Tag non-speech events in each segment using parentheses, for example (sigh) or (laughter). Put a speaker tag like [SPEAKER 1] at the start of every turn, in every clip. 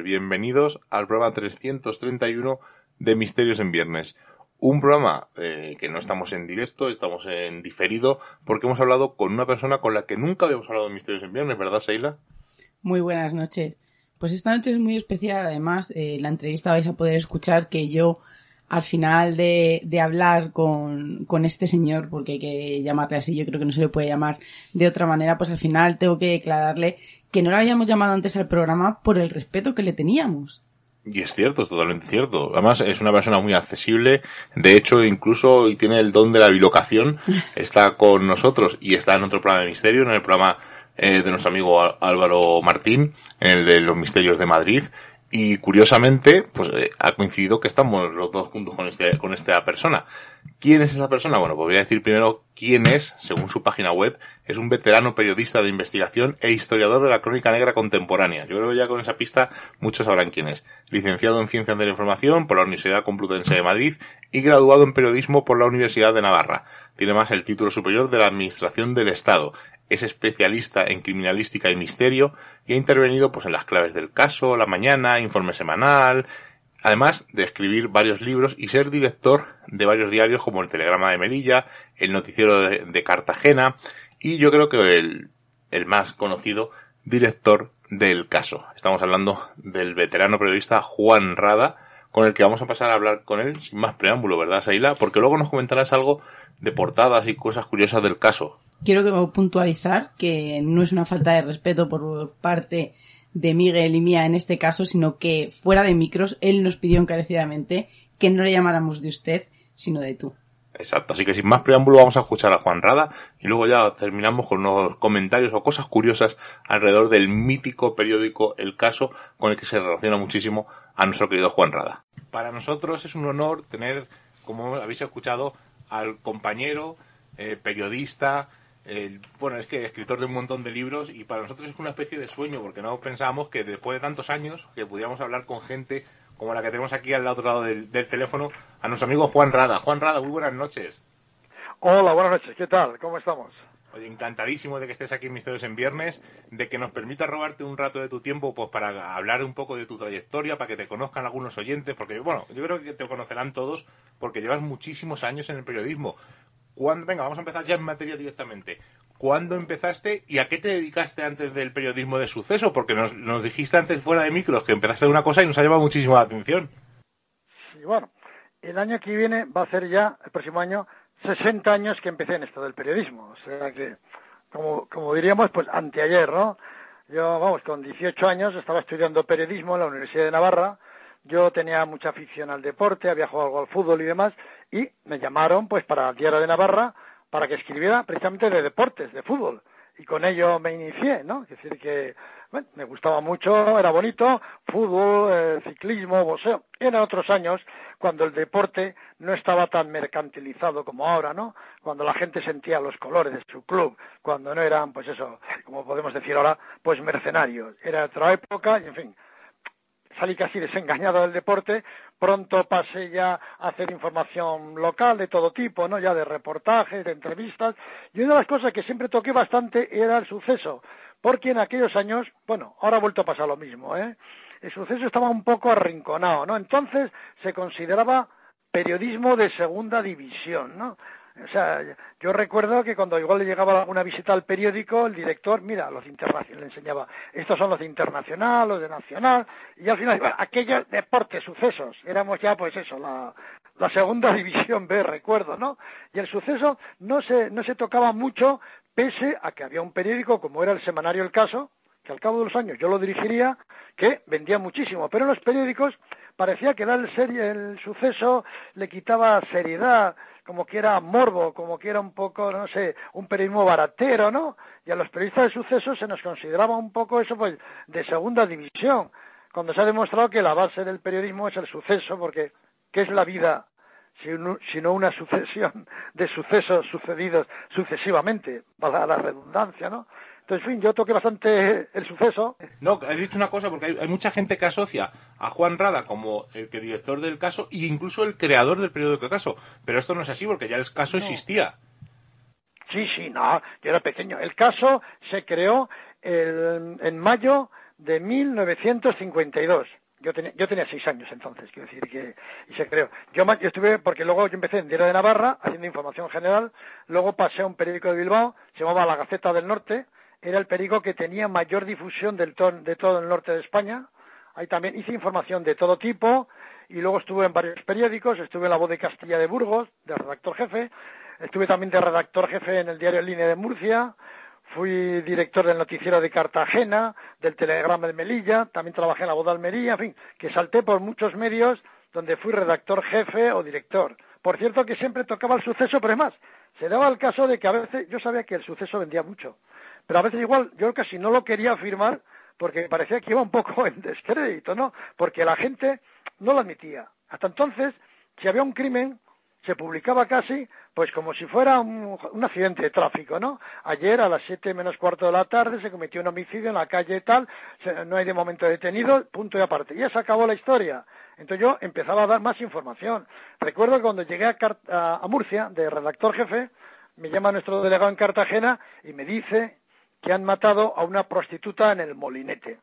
[SPEAKER 1] bienvenidos al programa 331 de Misterios en Viernes. Un programa eh, que no estamos en directo, estamos en diferido, porque hemos hablado con una persona con la que nunca habíamos hablado de Misterios en Viernes, ¿verdad, Seila?
[SPEAKER 2] Muy buenas noches. Pues esta noche es muy especial, además, eh, la entrevista vais a poder escuchar que yo, al final de, de hablar con, con este señor, porque hay que llamarle así, yo creo que no se le puede llamar de otra manera, pues al final tengo que declararle que no lo habíamos llamado antes al programa por el respeto que le teníamos.
[SPEAKER 1] Y es cierto, es totalmente cierto. Además, es una persona muy accesible. De hecho, incluso y tiene el don de la bilocación. (laughs) Está con nosotros y está en otro programa de misterio, en el programa eh, de nuestro amigo Álvaro Martín, en el de los misterios de Madrid. Y curiosamente, pues eh, ha coincidido que estamos los dos juntos con, este, con esta persona. ¿Quién es esa persona? Bueno, pues voy a decir primero quién es, según su página web. Es un veterano periodista de investigación e historiador de la crónica negra contemporánea. Yo creo que ya con esa pista muchos sabrán quién es. Licenciado en Ciencias de la Información por la Universidad Complutense de Madrid y graduado en Periodismo por la Universidad de Navarra. Tiene más el título superior de la Administración del Estado. Es especialista en criminalística y misterio y ha intervenido pues en las claves del caso, La Mañana, Informe Semanal, además de escribir varios libros y ser director de varios diarios como el Telegrama de Melilla, el Noticiero de, Cartagena y yo creo que el, el más conocido director del caso. Estamos hablando del veterano periodista Juan Rada, con el que vamos a pasar a hablar con él sin más preámbulo, ¿verdad, Saila? Porque luego nos comentarás algo de portadas y cosas curiosas del caso.
[SPEAKER 2] Quiero que puntualizar que no es una falta de respeto por parte de Miguel y mía en este caso, sino que fuera de micros él nos pidió encarecidamente que no le llamáramos de usted, sino de tú.
[SPEAKER 1] Exacto, así que sin más preámbulo vamos a escuchar a Juan Rada y luego ya terminamos con unos comentarios o cosas curiosas alrededor del mítico periódico El Caso con el que se relaciona muchísimo a nuestro querido Juan Rada. Para nosotros es un honor tener, como habéis escuchado, al compañero, eh, periodista, el- bueno, es que escritor de un montón de libros y para nosotros es una especie de sueño porque no pensábamos que después de tantos años que pudiéramos hablar con gente como la que tenemos aquí al otro lado del, del teléfono, a nuestro amigo Juan Rada. Juan Rada, muy buenas noches.
[SPEAKER 3] Hola, buenas noches. ¿Qué tal? ¿Cómo estamos?
[SPEAKER 1] Oye, encantadísimo de que estés aquí en Misterios en Viernes, de que nos permita robarte un rato de tu tiempo pues para hablar un poco de tu trayectoria, para que te conozcan algunos oyentes, porque bueno, yo creo que te conocerán todos porque llevas muchísimos años en el periodismo. ¿Cuándo, venga, vamos a empezar ya en materia directamente. ¿Cuándo empezaste y a qué te dedicaste antes del periodismo de suceso? Porque nos, nos dijiste antes fuera de micros que empezaste de una cosa y nos ha llamado muchísimo la atención.
[SPEAKER 3] Sí, bueno, el año que viene va a ser ya, el próximo año, 60 años que empecé en esto del periodismo. O sea que, como, como diríamos, pues anteayer, ¿no? Yo, vamos, con 18 años estaba estudiando periodismo en la Universidad de Navarra. Yo tenía mucha afición al deporte, había jugado al fútbol y demás, y me llamaron, pues, para el Diario de Navarra para que escribiera precisamente de deportes, de fútbol. Y con ello me inicié, ¿no? Es decir, que bueno, me gustaba mucho, era bonito, fútbol, eh, ciclismo, boxeo. Eran otros años cuando el deporte no estaba tan mercantilizado como ahora, ¿no? Cuando la gente sentía los colores de su club, cuando no eran, pues eso, como podemos decir ahora, pues mercenarios. Era otra época y, en fin, salí casi desengañado del deporte, pronto pasé ya a hacer información local de todo tipo, ¿no? Ya de reportajes, de entrevistas, y una de las cosas que siempre toqué bastante era el suceso, porque en aquellos años, bueno, ahora ha vuelto a pasar lo mismo, ¿eh? El suceso estaba un poco arrinconado, ¿no? Entonces se consideraba periodismo de segunda división, ¿no? O sea, yo recuerdo que cuando igual le llegaba una visita al periódico, el director, mira, los internacionales, le enseñaba, estos son los de internacional, los de nacional, y al final, aquellos deportes, sucesos, éramos ya, pues eso, la, segunda (laughs) división B, recuerdo, ¿no? Y el suceso no se, no se tocaba mucho, pese a que había un periódico, como era el semanario El Caso, que al cabo de los años yo lo dirigiría, que vendía muchísimo, pero en los periódicos parecía que el, el suceso le quitaba seriedad, como que era morbo, como que era un poco, no sé, un periodismo baratero, ¿no? Y a los periodistas de sucesos se nos consideraba un poco eso, pues, de segunda división, cuando se ha demostrado que la base del periodismo es el suceso, porque ¿qué es la vida sino una (laughs) sucesión de sucesos sucedidos sucesivamente, para la redundancia, ¿no? Entonces, en fin, yo toqué bastante el suceso.
[SPEAKER 1] No, he dicho una cosa, porque hay, mucha gente que asocia a Juan Rada como el que director del caso e incluso el creador del periódico Caso. Pero esto no es así, porque ya el caso existía.
[SPEAKER 3] Sí, sí, no, yo era pequeño. El caso se creó en mayo de 1952. Yo tenía, yo tenía seis años entonces, quiero decir que, y se creó. Yo, yo estuve, porque luego yo empecé en Diario de Navarra, haciendo información general, luego pasé a un periódico de Bilbao, se llamaba La Gaceta del Norte, era el periódico que tenía mayor difusión del de todo el norte de España. Ahí también hice información de todo tipo y luego estuve en varios periódicos, estuve en La Voz de Castilla de Burgos, de redactor jefe, estuve también de redactor jefe en el diario en Línea de Murcia, fui director del noticiero de Cartagena, del Telegrama de Melilla, también trabajé en La Voz de Almería, en fin, que salté por muchos medios donde fui redactor jefe o director. Por cierto que siempre tocaba el suceso, pero además, se daba el caso de que a veces yo sabía que el suceso vendía mucho pero a veces igual yo casi no lo quería afirmar porque parecía que iba un poco (laughs) en descrédito, ¿no? Porque la gente no lo admitía. Hasta entonces, si había un crimen, se publicaba casi pues como si fuera un, accidente de tráfico, ¿no? Ayer a las siete menos cuarto de la tarde se cometió un homicidio en la calle tal, no hay de momento detenido, punto y aparte. Ya se acabó la historia. Entonces yo empezaba a dar más información. Recuerdo que cuando llegué a, a Murcia, de redactor jefe, me llama nuestro delegado en Cartagena y me dice que han matado a una prostituta en el molinete.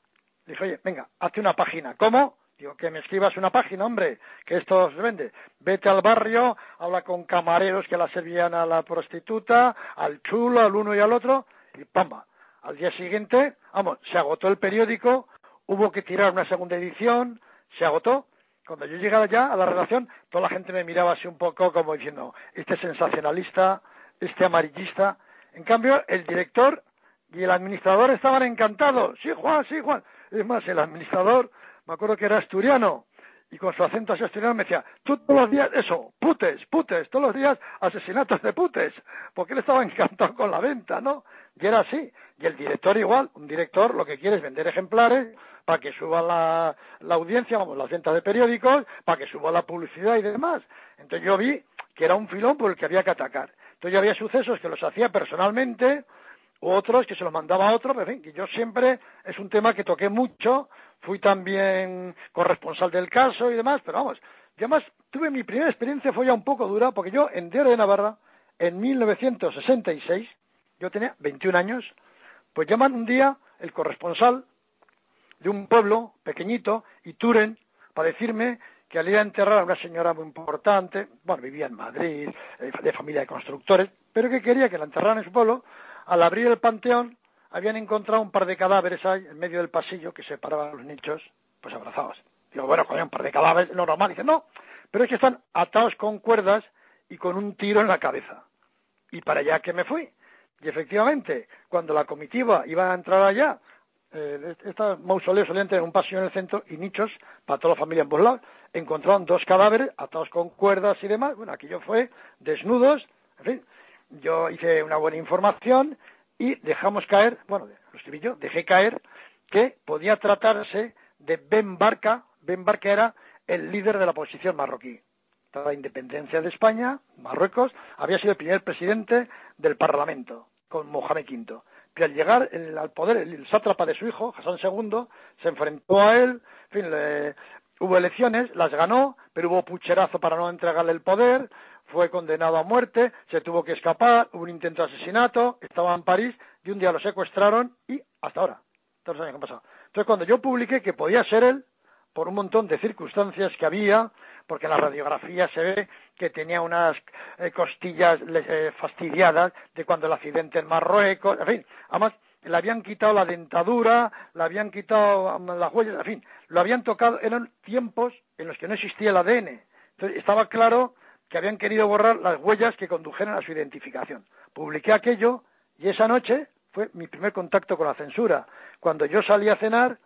[SPEAKER 3] Dice, oye, venga, hazte una página. ¿Cómo? Digo, que me escribas una página, hombre, que esto se vende. Vete al barrio, habla con camareros que la servían a la prostituta, al chulo, al uno y al otro, y pamba. Al día siguiente, vamos, se agotó el periódico, hubo que tirar una segunda edición, se agotó. Cuando yo llegaba ya a la redacción, toda la gente me miraba así un poco como diciendo, este sensacionalista, este amarillista. En cambio, el director y el administrador estaban encantados. Sí, Juan, sí, Juan. Es más, el administrador, me acuerdo que era asturiano, y con su acento así asturiano me decía, tú todos los días, eso, putes, putes, todos los días asesinatos de putes, porque él estaba encantado con la venta, ¿no? Y era así. Y el director igual, un director lo que quiere es vender ejemplares para que suba la, la audiencia, vamos, las ventas de periódicos, para que suba la publicidad y demás. Entonces yo vi que era un filón por el que había que atacar. Entonces yo había sucesos que los hacía personalmente, otros que se los mandaba a otro, pero en fin, que yo siempre es un tema que toqué mucho, fui también corresponsal del caso y demás, pero vamos, yo además tuve mi primera experiencia, fue ya un poco dura, porque yo en Diario de Navarra, en 1966, yo tenía 21 años, pues llaman un día el corresponsal de un pueblo pequeñito, Ituren, para decirme que al ir a enterrar a una señora muy importante, bueno, vivía en Madrid, eh, de familia de constructores, pero que quería que la enterraran en su pueblo, al abrir el panteón, habían encontrado un par de cadáveres ahí, en medio del pasillo que separaban los nichos, pues abrazados. Digo, bueno, joder, un par de cadáveres, lo normal. Dice, no, pero es que están atados con cuerdas y con un tiro en la cabeza. Y para allá que me fui. Y efectivamente, cuando la comitiva iba a entrar allá, eh, estos mausoleos solían tener un pasillo en el centro y nichos para toda la familia en lados, encontraron dos cadáveres atados con cuerdas y demás. Bueno, aquello fue desnudos, en fin, yo hice una buena información y dejamos caer, bueno, lo escribí yo, dejé caer que podía tratarse de Ben Barca. Ben Barca era el líder de la oposición marroquí. la independencia de España, Marruecos, había sido el primer presidente del Parlamento, con Mohamed V. que al llegar el- al poder el, sátrapa de su hijo, Hassan II, se enfrentó a él, en fin, le- hubo elecciones, las ganó, pero hubo pucherazo para no entregarle el poder, fue condenado a muerte, se tuvo que escapar, hubo un intento de asesinato, estaba en París y un día lo secuestraron y hasta ahora, todos los años que han pasado. Entonces cuando yo publiqué que podía ser él, por un montón de circunstancias que había, porque en la radiografía se ve que tenía unas eh, costillas eh, fastidiadas de cuando el accidente en Marruecos, en fin, además le habían quitado la dentadura, le habían quitado um, las huellas, en fin, lo habían tocado, eran tiempos en los que no existía el ADN. Entonces estaba claro que habían querido borrar las huellas que condujeron a su identificación. Publiqué aquello y esa noche fue mi primer contacto con la censura. Cuando yo salí a cenar,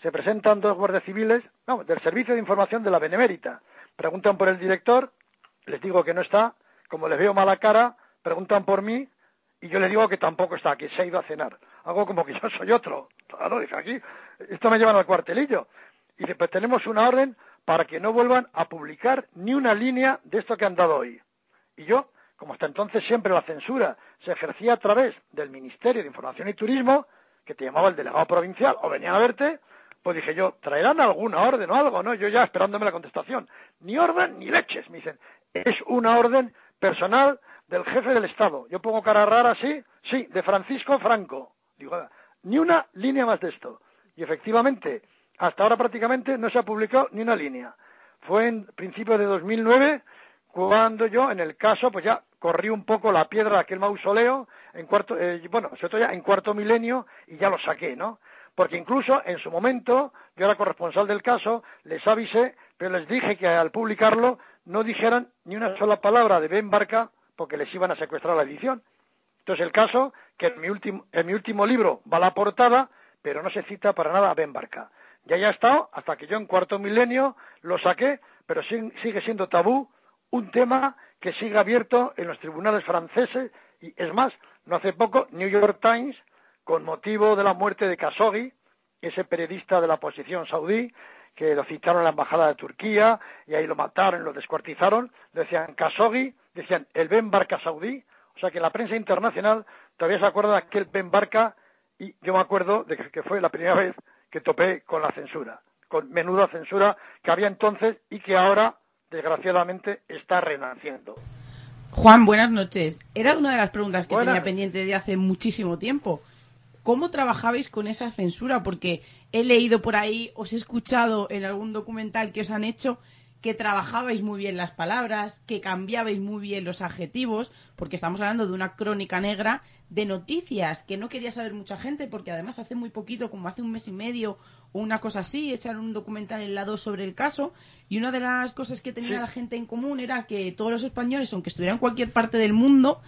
[SPEAKER 3] se presentan dos guardias civiles vamos, del Servicio de Información de la Benemérita. Preguntan por el director, les digo que no está, como les veo mala cara, preguntan por mí y yo les digo que tampoco está, que se ha ido a cenar. Hago como que yo soy otro. Claro, dice aquí, esto me llevan al cuartelillo. Y dice, pues tenemos una orden para que no vuelvan a publicar ni una línea de esto que han dado hoy. Y yo, como hasta entonces siempre la censura se ejercía a través del Ministerio de Información y Turismo, que te llamaba el delegado provincial o venían a verte, pues dije yo, traerán alguna orden o algo, ¿no? Yo ya esperándome la contestación. Ni orden ni leches, me dicen. Es una orden personal del jefe del Estado. Yo pongo cara rara, sí, sí, de Francisco Franco. Digo, "Ah, ni una línea más de esto. Y efectivamente, hasta ahora prácticamente no se ha publicado ni una línea. Fue en principios de 2009 cuando yo, en el caso, pues ya corrí un poco la piedra de aquel mausoleo, en cuarto, eh, bueno, sobre ya en cuarto milenio, y ya lo saqué, ¿no? Porque incluso en su momento, yo era corresponsal del caso, les avisé, pero les dije que al publicarlo no dijeran ni una sola palabra de Ben Barca, porque les iban a secuestrar la edición. Entonces el caso, que en mi último, en mi último libro va la portada, pero no se cita para nada a Ben Barca. Ya ya ha estado, hasta que yo en cuarto milenio lo saqué, pero sig- sigue siendo tabú un tema que sigue abierto en los tribunales franceses y es más, no hace poco New York Times, con motivo de la muerte de Khashoggi, ese periodista de la oposición saudí, que lo citaron en la embajada de Turquía y ahí lo mataron, lo descuartizaron, decían Khashoggi, decían el Ben Barca saudí, o sea que la prensa internacional todavía se acuerda de aquel Ben Barca y yo me acuerdo de que fue la primera vez que topé con la censura, con menuda censura que había entonces y que ahora, desgraciadamente, está renaciendo.
[SPEAKER 2] Juan, buenas noches. Era una de las preguntas que
[SPEAKER 3] Buenas.
[SPEAKER 2] tenía pendiente de hace muchísimo tiempo. ¿Cómo trabajabais con esa censura? Porque he leído por ahí, os he escuchado en algún documental que os han hecho que trabajabais muy bien las palabras, que cambiabais muy bien los adjetivos, porque estamos hablando de una crónica negra de noticias que no quería saber mucha gente, porque además hace muy poquito, como hace un mes y medio o una cosa así, echaron un documental en la 2 sobre el caso, y una de las cosas que tenía la gente en común era que todos los españoles, aunque estuvieran en cualquier parte del mundo,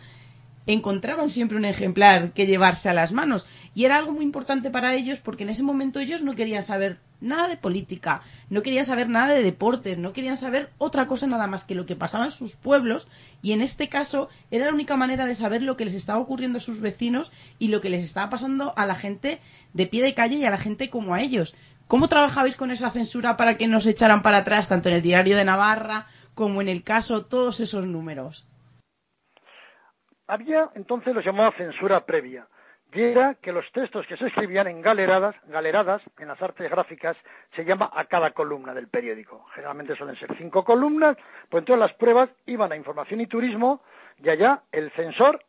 [SPEAKER 2] encontraban siempre un ejemplar que llevarse a las manos. Y era algo muy importante para ellos porque en ese momento ellos no querían saber nada de política, no querían saber nada de deportes, no querían saber otra cosa nada más que lo que pasaba en sus pueblos y en este caso era la única manera de saber lo que les estaba ocurriendo a sus vecinos y lo que les estaba pasando a la gente de pie de calle y a la gente como a ellos. ¿Cómo trabajabais con esa censura para que nos echaran para atrás tanto en el diario de Navarra como en el caso todos esos números?
[SPEAKER 3] Había entonces lo llamaba censura previa, y era que los textos que se escribían en galeradas, galeradas, en las artes gráficas, se llama a cada columna del periódico. Generalmente suelen ser cinco columnas, pues entonces las pruebas iban a información y turismo, y allá el censor,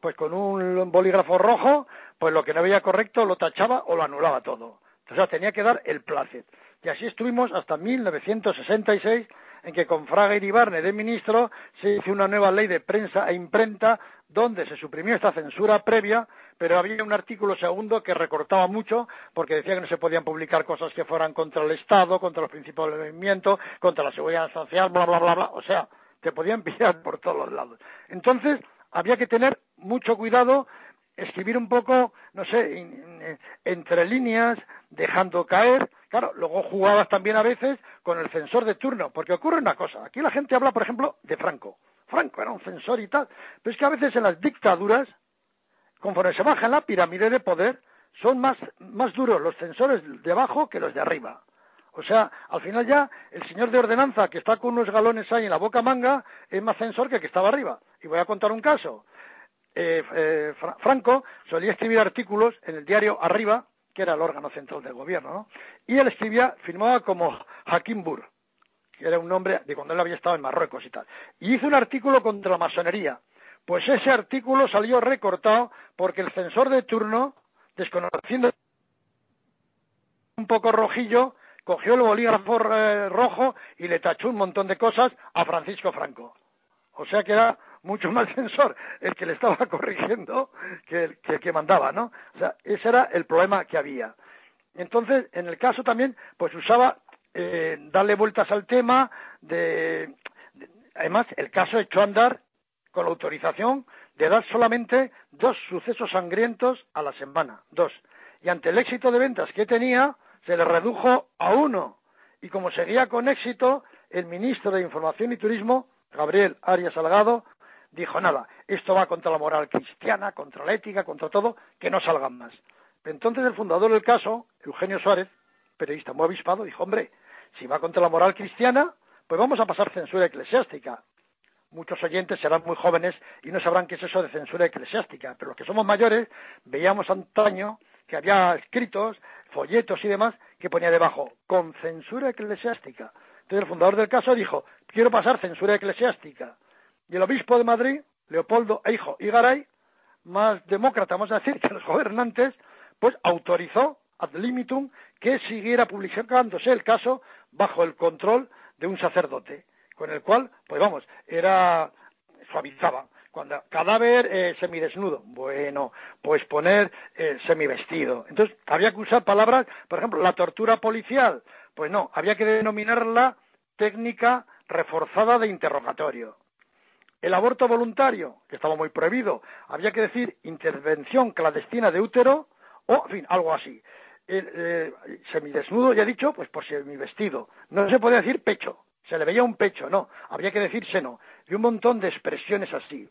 [SPEAKER 3] pues con un bolígrafo rojo, pues lo que no veía correcto lo tachaba o lo anulaba todo. O sea, tenía que dar el placet. Y así estuvimos hasta 1966, en que con Fraga Iribarne de ministro se hizo una nueva ley de prensa e imprenta donde se suprimió esta censura previa, pero había un artículo segundo que recortaba mucho porque decía que no se podían publicar cosas que fueran contra el Estado, contra los principios del movimiento, contra la seguridad social, bla, bla, bla, bla. O sea, te podían (laughs) pillar por todos los lados. Entonces, había que tener mucho cuidado escribir un poco, no sé, entre líneas, dejando caer. Claro, luego jugabas también a veces con el censor de turno, porque ocurre una cosa. Aquí la gente habla, por ejemplo, de Franco. Franco era un censor y tal. Pero es que a veces en las dictaduras, conforme se baja en la pirámide de poder, son más, más duros los censores de abajo que los de arriba. O sea, al final ya el señor de ordenanza que está con unos galones ahí en la boca manga es más censor que el que estaba arriba. Y voy a contar un caso eh, eh, Fra- Franco solía escribir artículos en el diario Arriba, que era el órgano central del gobierno, ¿no? Y él escribía, firmaba como Hakim Bur, que era un nombre de cuando él había estado en Marruecos y tal. Y hizo un artículo contra la masonería. Pues ese artículo salió recortado porque el censor de turno, desconociendo un poco rojillo, cogió el bolígrafo eh, rojo y le tachó un montón de cosas a Francisco Franco. O sea que era mucho más (laughs) censor el que le estaba (laughs) corrigiendo que el que, que mandaba, ¿no? O sea, ese era el problema que había. Entonces, en el caso también, pues usaba eh, darle vueltas al tema de- Además, el caso echó a andar con la autorización de dar solamente dos sucesos sangrientos a la semana, dos. Y ante el éxito de ventas que tenía, se le redujo a uno. Y como seguía con éxito, el ministro de Información y Turismo, Gabriel Arias Salgado, dijo nada, esto va contra la moral cristiana, contra la ética, contra todo, que no salgan más. Entonces el fundador del caso, Eugenio Suárez, periodista muy avispado, dijo, hombre, si va contra la moral cristiana, pues vamos a pasar censura eclesiástica. Muchos oyentes serán muy jóvenes y no sabrán qué es eso de censura eclesiástica, pero los que somos mayores veíamos antaño que había escritos, folletos y demás que ponía debajo, con censura eclesiástica. Entonces el fundador del caso dijo, quiero pasar censura eclesiástica. Y el obispo de Madrid, Leopoldo Eijo y Garay, más demócrata, vamos a decir, que los gobernantes, pues autorizó ad limitum que siguiera publicándose el caso bajo el control de un sacerdote, con el cual, pues vamos, era suavizaba. Cuando cadáver eh, semidesnudo, bueno, pues poner eh, semivestido. Entonces, había que usar palabras, por ejemplo, la tortura policial, pues no, había que denominarla técnica reforzada de interrogatorio. El aborto voluntario, que estaba muy prohibido, había que decir intervención clandestina de útero o, en fin, algo así. Eh, semidesnudo, ya he dicho, pues por semivestido. No se podía decir pecho, se le veía un pecho, no, había que decir seno. Y un montón de expresiones así.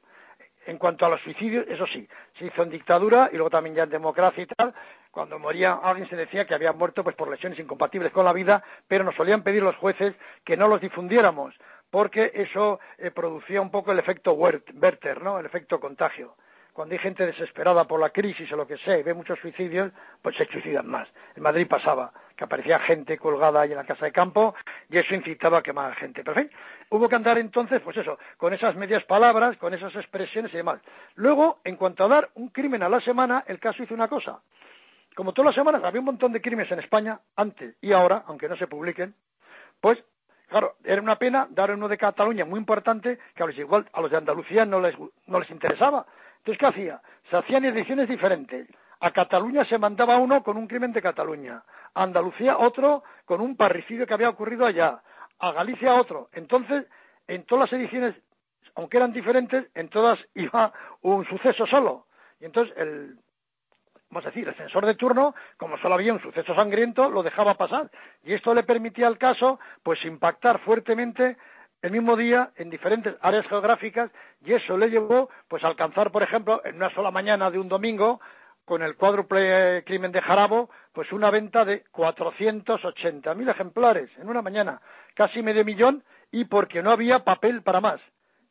[SPEAKER 3] En cuanto a los suicidios, eso sí, se hizo en dictadura y luego también ya en democracia y tal. Cuando moría alguien se decía que había muerto pues por lesiones incompatibles con la vida, pero nos solían pedir los jueces que no los difundiéramos, porque eso eh, producía un poco el efecto Wert- Werther, ¿no? El efecto contagio. Cuando hay gente desesperada por la crisis o lo que sea y ve muchos suicidios, pues se suicidan más. En Madrid pasaba que aparecía gente colgada ahí en la casa de campo y eso incitaba a quemar gente. Pero en fin, hubo que andar entonces, pues eso, con esas medias palabras, con esas expresiones y demás. Luego, en cuanto a dar un crimen a la semana, el caso hizo una cosa. Como todas las semanas había un montón de crímenes en España, antes y ahora, aunque no se publiquen, pues Claro, era una pena dar uno de Cataluña muy importante que a los igual a los de Andalucía no les, no les interesaba. Entonces, ¿qué hacía? Se hacían ediciones diferentes. A Cataluña se mandaba uno con un crimen de Cataluña. A Andalucía otro con un parricidio que había ocurrido allá. A Galicia otro. Entonces, en todas las ediciones, aunque eran diferentes, en todas (laughs) iba un suceso solo. Y entonces el, vamos a decir, el censor de turno, como solo había un suceso sangriento, lo dejaba pasar. Y esto le permitía al caso, pues, impactar fuertemente el mismo día en diferentes áreas geográficas y eso le llevó, pues, a alcanzar, por ejemplo, en una sola mañana de un domingo, con el cuádruple eh, crimen de Jarabo, pues una venta de 480.000 ejemplares en una mañana, casi medio millón, y porque no había papel para más.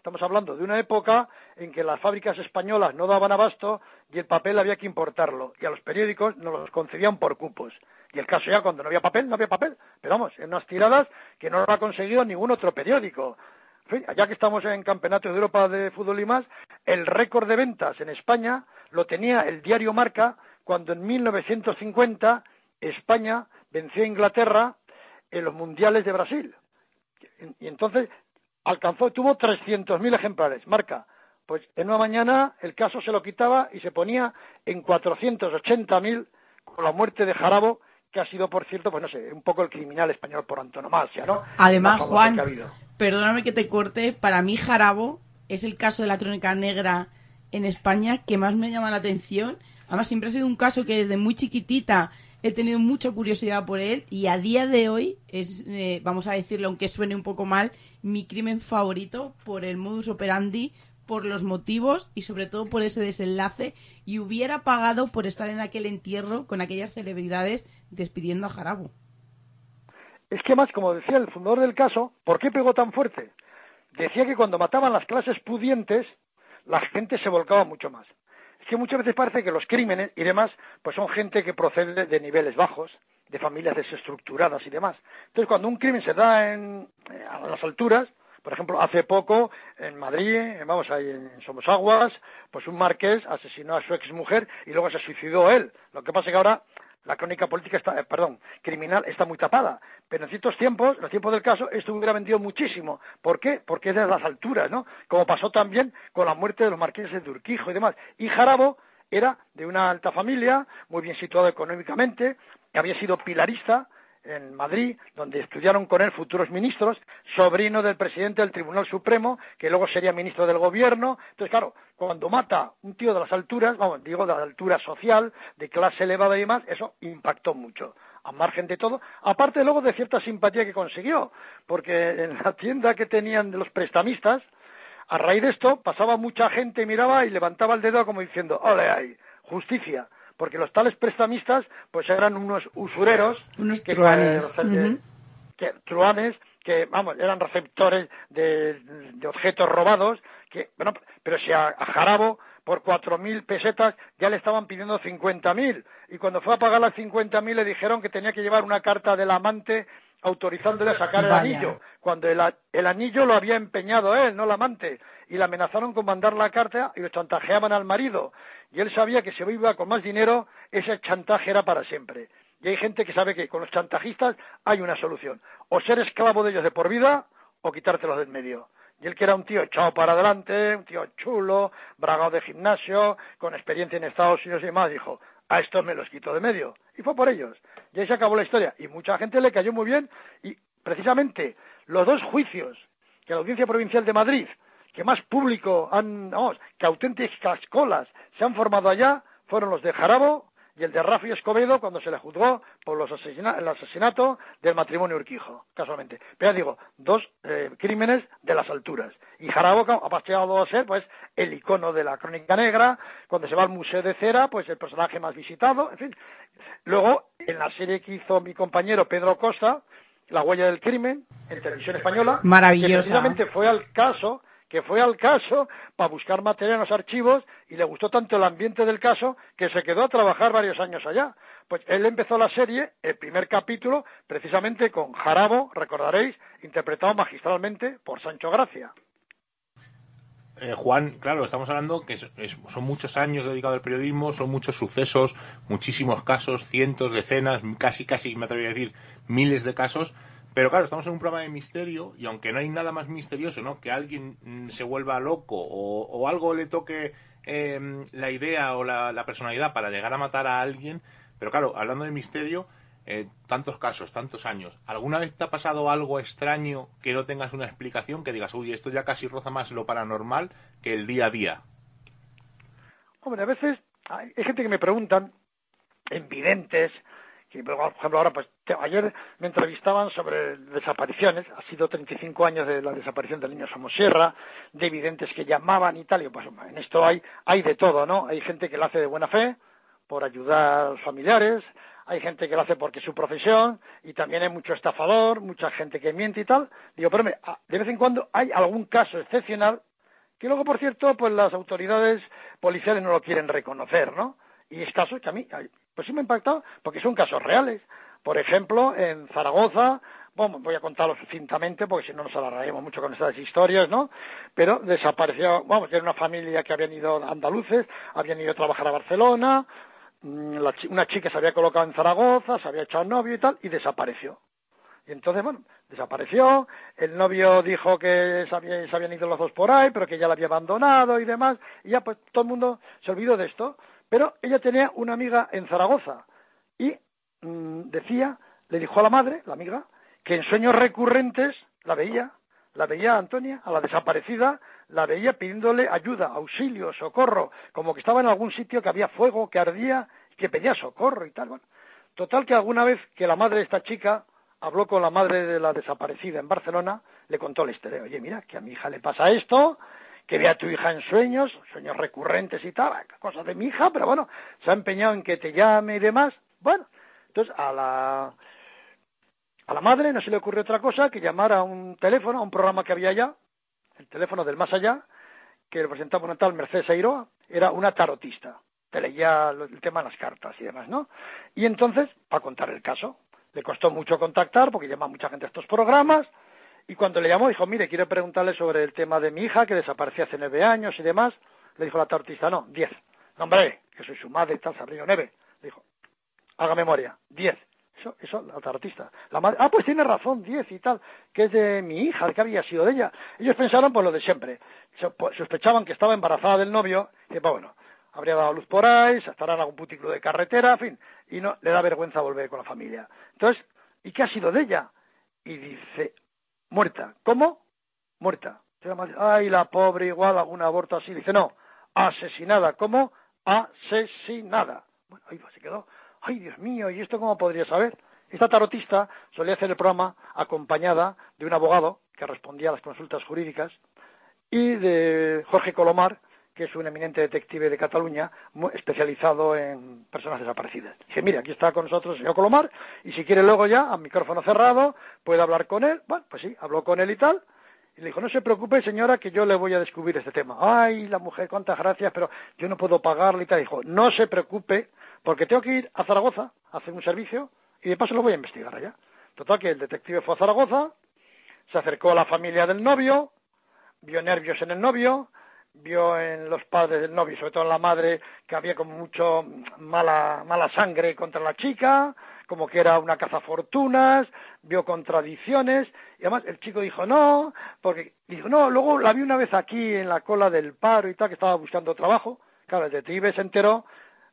[SPEAKER 3] Estamos hablando de una época en que las fábricas españolas no daban abasto y el papel había que importarlo. Y a los periódicos nos los concedían por cupos. Y el caso ya cuando no había papel, no había papel. Pero vamos, en unas tiradas que no lo ha conseguido ningún otro periódico. Ya que estamos en Campeonato de Europa de Fútbol y más, el récord de ventas en España lo tenía el diario Marca cuando en 1950 España venció a Inglaterra en los mundiales de Brasil. Y entonces alcanzó, tuvo 300.000 ejemplares, marca. Pues en una mañana el caso se lo quitaba y se ponía en 480.000 con la muerte de Jarabo, que ha sido, por cierto, pues no sé, un poco el criminal español por antonomasia, ¿no?
[SPEAKER 2] Además, Juan,
[SPEAKER 3] que
[SPEAKER 2] perdóname que te corte, para mí Jarabo es el caso de la crónica negra en España que más me llama la atención. Además, siempre ha sido un caso que desde muy chiquitita he tenido mucha curiosidad por él y a día de hoy es, eh, vamos a decirlo, aunque suene un poco mal, mi crimen favorito por el modus operandi, por los motivos y sobre todo por ese desenlace y hubiera pagado por estar en aquel entierro con aquellas celebridades despidiendo a Jarabo.
[SPEAKER 3] Es que más, como decía el fundador del caso, ¿por qué pegó tan fuerte? Decía que cuando mataban las clases pudientes, la gente se volcaba mucho más. Que muchas veces parece que los crímenes y demás, pues son gente que procede de niveles bajos, de familias desestructuradas y demás. Entonces, cuando un crimen se da en, eh, a las alturas, por ejemplo, hace poco en Madrid, vamos ahí en Somosaguas, pues un marqués asesinó a su exmujer y luego se suicidó él. Lo que pasa es que ahora la crónica política está, eh, perdón, criminal está muy tapada. Pero en ciertos tiempos, en los tiempos del caso, esto hubiera vendido muchísimo. ¿Por qué? Porque es de las alturas, ¿no? Como pasó también con la muerte de los marqueses de Urquijo y demás. Y Jarabo era de una alta familia, muy bien situado económicamente, había sido pilarista en Madrid, donde estudiaron con él futuros ministros, sobrino del presidente del Tribunal Supremo, que luego sería ministro del Gobierno. Entonces, claro, cuando mata un tío de las alturas, vamos, digo de la altura social, de clase elevada y demás, eso impactó mucho a margen de todo, aparte luego de cierta simpatía que consiguió, porque en la tienda que tenían los prestamistas, a raíz de esto pasaba mucha gente, miraba y levantaba el dedo como diciendo, ole ahí, justicia porque los tales prestamistas pues eran unos usureros
[SPEAKER 2] unos
[SPEAKER 3] que,
[SPEAKER 2] truanes.
[SPEAKER 3] eh, que, truanes que vamos eran receptores de, de, objetos robados que bueno pero si a, a Jarabo por cuatro mil pesetas ya le estaban pidiendo cincuenta mil y cuando fue a pagar las cincuenta mil le dijeron que tenía que llevar una carta del amante autorizándole a sacar el anillo, cuando el, el anillo lo había empeñado él, no el amante, y le amenazaron con mandar la carta y lo chantajeaban al marido. Y él sabía que si iba con más dinero, ese chantaje era para siempre. Y hay gente que sabe que con los chantajistas hay una solución, o ser esclavo de ellos de por vida, o quitártelos del medio. Y él que era un tío echado para adelante, un tío chulo, bragado de gimnasio, con experiencia en Estados Unidos y demás, dijo, a estos me los quito de medio. Y fue por ellos. Y ahí se acabó la historia. Y mucha gente le cayó muy bien. Y precisamente los dos juicios que la Audiencia Provincial de Madrid, que más público han, vamos, que auténticas colas se han formado allá, fueron los de Jarabo y el de Rafi Escobedo cuando se le juzgó por los asesina- el asesinato del matrimonio Urquijo, casualmente. Pero ya digo, dos eh, crímenes de las alturas. Y Jarabo ca- ha llegado a ser pues el icono de la crónica negra, cuando se va al Museo de Cera, pues el personaje más visitado, en fin. Luego, en la serie que hizo mi compañero Pedro Costa, La huella del crimen, en televisión española,
[SPEAKER 2] Maravillosa.
[SPEAKER 3] que precisamente fue al caso que fue al caso para buscar material en los archivos y le gustó tanto el ambiente del caso que se quedó a trabajar varios años allá. Pues él empezó la serie, el primer capítulo, precisamente con Jarabo, recordaréis, interpretado magistralmente por Sancho Gracia.
[SPEAKER 1] Eh, Juan, claro, estamos hablando que son muchos años dedicados al periodismo, son muchos sucesos, muchísimos casos, cientos, decenas, casi, casi, me atrevería a decir, miles de casos. Pero claro, estamos en un programa de misterio y aunque no hay nada más misterioso, ¿no? Que alguien mm, se vuelva loco o, algo le toque eh, la idea o la, personalidad para llegar a matar a alguien. Pero claro, hablando de misterio, eh, tantos casos, tantos años. ¿Alguna vez te ha pasado algo extraño que no tengas una explicación? Que digas, uy, esto ya casi roza más lo paranormal que el día a día.
[SPEAKER 3] Hombre, a veces hay gente que me preguntan, en videntes, que por ejemplo ahora, pues ayer me entrevistaban sobre desapariciones, ha sido 35 años de la desaparición del niño Somosierra, de videntes que llamaban y tal, y pues en esto hay, hay de todo, ¿no? Hay gente que lo hace de buena fe, por ayudar a los familiares, hay gente que lo hace porque es su profesión, y también hay mucho estafador, mucha gente que miente y tal. Digo, pero hombre, a- de vez en cuando hay algún caso excepcional que luego, por cierto, pues las autoridades policiales no lo quieren reconocer, ¿no? Y es casos que a mí, pues sí me ha impactado, porque son casos reales. Por ejemplo, en Zaragoza, bueno, voy a contarlo sucintamente, porque si no nos alargaremos mucho con estas historias, ¿no? Pero desapareció, vamos, era una familia que habían ido andaluces, habían ido a trabajar a Barcelona, mm, una chica se había colocado en Zaragoza, se había echado novio y tal, y desapareció. Y entonces, bueno, desapareció, el novio dijo que se, había- se habían ido los dos por ahí, pero que ya la había abandonado y demás, y ya pues todo el mundo se olvidó de esto. Pero ella tenía una amiga en Zaragoza y mm, decía, le dijo a la madre, la amiga, que en sueños recurrentes la veía, la veía a Antonia, a la desaparecida, la veía pidiéndole ayuda, auxilio, socorro, como que estaba en algún sitio que había fuego, que ardía, que pedía socorro y tal. Total que alguna vez que la madre de esta chica habló con la madre de la desaparecida en Barcelona, le contó la historia. Oye, mira, que a mi hija le pasa esto, que ve a tu hija en sueños, sueños recurrentes y tal, cosas de mi hija, pero bueno, se ha empeñado en que te llame y demás. Bueno, entonces a la, a la madre no se le ocurrió otra cosa que llamar a un teléfono, a un programa que había allá, el teléfono del más allá, que le presentaba una tal Mercedes Airoa, era una tarotista. Te leía el tema de las cartas y demás, ¿no? Y entonces, para contar el caso, le costó mucho contactar porque llama mucha gente a estos programas. Y cuando le llamó, dijo, mire, quiero preguntarle sobre el tema de mi hija que desapareció hace nueve años y demás. Le dijo la tarotista, no, diez. No, hombre, que soy su madre tal, Sabrina Neve. Le dijo, haga memoria, diez. Eso, eso, la tarotista. La madre, ah, pues tiene razón, diez y tal, que es de mi hija, que había sido de ella. Ellos pensaron por lo de siempre. Pues, sospechaban que estaba embarazada del novio, y pues bueno, habría dado luz por ahí, estará en algún puticlo de carretera, en fin, y no le da vergüenza volver con la familia. Entonces, ¿y qué ha sido de ella? Y dice, muerta. ¿Cómo? Muerta. Ay, la pobre, igual algún aborto así. Dice, no, asesinada. ¿Cómo? Asesinada. Bueno, ahí se quedó ay Dios mío, ¿y esto cómo podría saber? Esta tarotista solía hacer el programa acompañada de un abogado que respondía a las consultas jurídicas y de Jorge Colomar, que es un eminente detective de Cataluña, especializado en personas desaparecidas. Dije, mira, aquí está con nosotros el señor Colomar, y si quiere luego ya, a micrófono cerrado, puede hablar con él. Bueno, pues sí, habló con él y tal, y le dijo, no se preocupe, señora, que yo le voy a descubrir este tema. Ay, la mujer, cuántas gracias, pero yo no puedo pagarle y tal. Dijo, no se preocupe, porque tengo que ir a Zaragoza a hacer un servicio y de paso lo voy a investigar allá. Total que el detective fue a Zaragoza, se acercó a la familia del novio, vio nervios en el novio, vio en los padres del novio, sobre todo en la madre, que había como mucho mala, mala sangre contra la chica, como que era una cazafortunas, vio contradicciones, y además el chico dijo no, porque dijo no, luego la vi una vez aquí en la cola del paro y tal, que estaba buscando trabajo, claro, el detective se enteró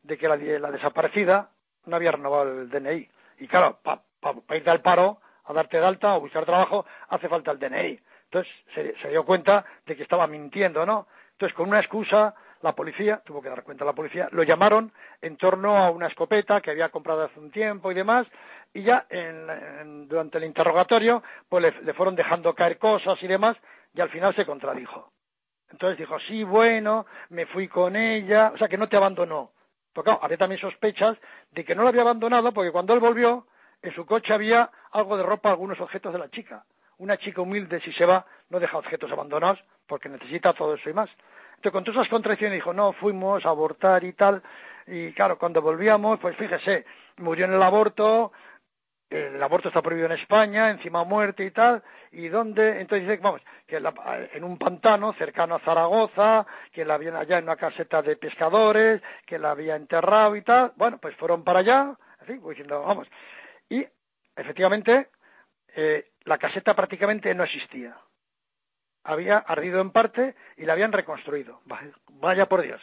[SPEAKER 3] de que la, desaparecida no había renovado el DNI. Y claro, para pa, irte al paro, a darte de alta o buscar trabajo, hace falta el DNI. Entonces se, dio cuenta de que estaba mintiendo, ¿no? Entonces, con una excusa, la policía, tuvo que dar cuenta la policía, lo llamaron en torno a una escopeta que había comprado hace un tiempo y demás, y ya durante el interrogatorio, pues le, fueron dejando caer cosas y demás, y al final se contradijo. Entonces dijo, sí, bueno, me fui con ella, o sea que no te abandonó. Porque había también sospechas de que no lo había abandonado porque cuando él volvió, en su coche había algo de ropa, algunos objetos de la chica. Una chica humilde, si se va, no deja objetos abandonados porque necesita todo eso y más. Entonces, con todas esas contradicciones, dijo, no, fuimos a abortar y tal. Y claro, cuando volvíamos, pues fíjese, murió en el aborto, el aborto está prohibido en España, encima muerte y tal, y dónde, entonces dice, vamos, que en un pantano cercano a Zaragoza, que la habían allá en una caseta de pescadores, que la había enterrado y tal, bueno, pues fueron para allá, así, voy diciendo, vamos, y efectivamente eh, la caseta prácticamente no existía, había ardido en parte y la habían reconstruido, vaya por Dios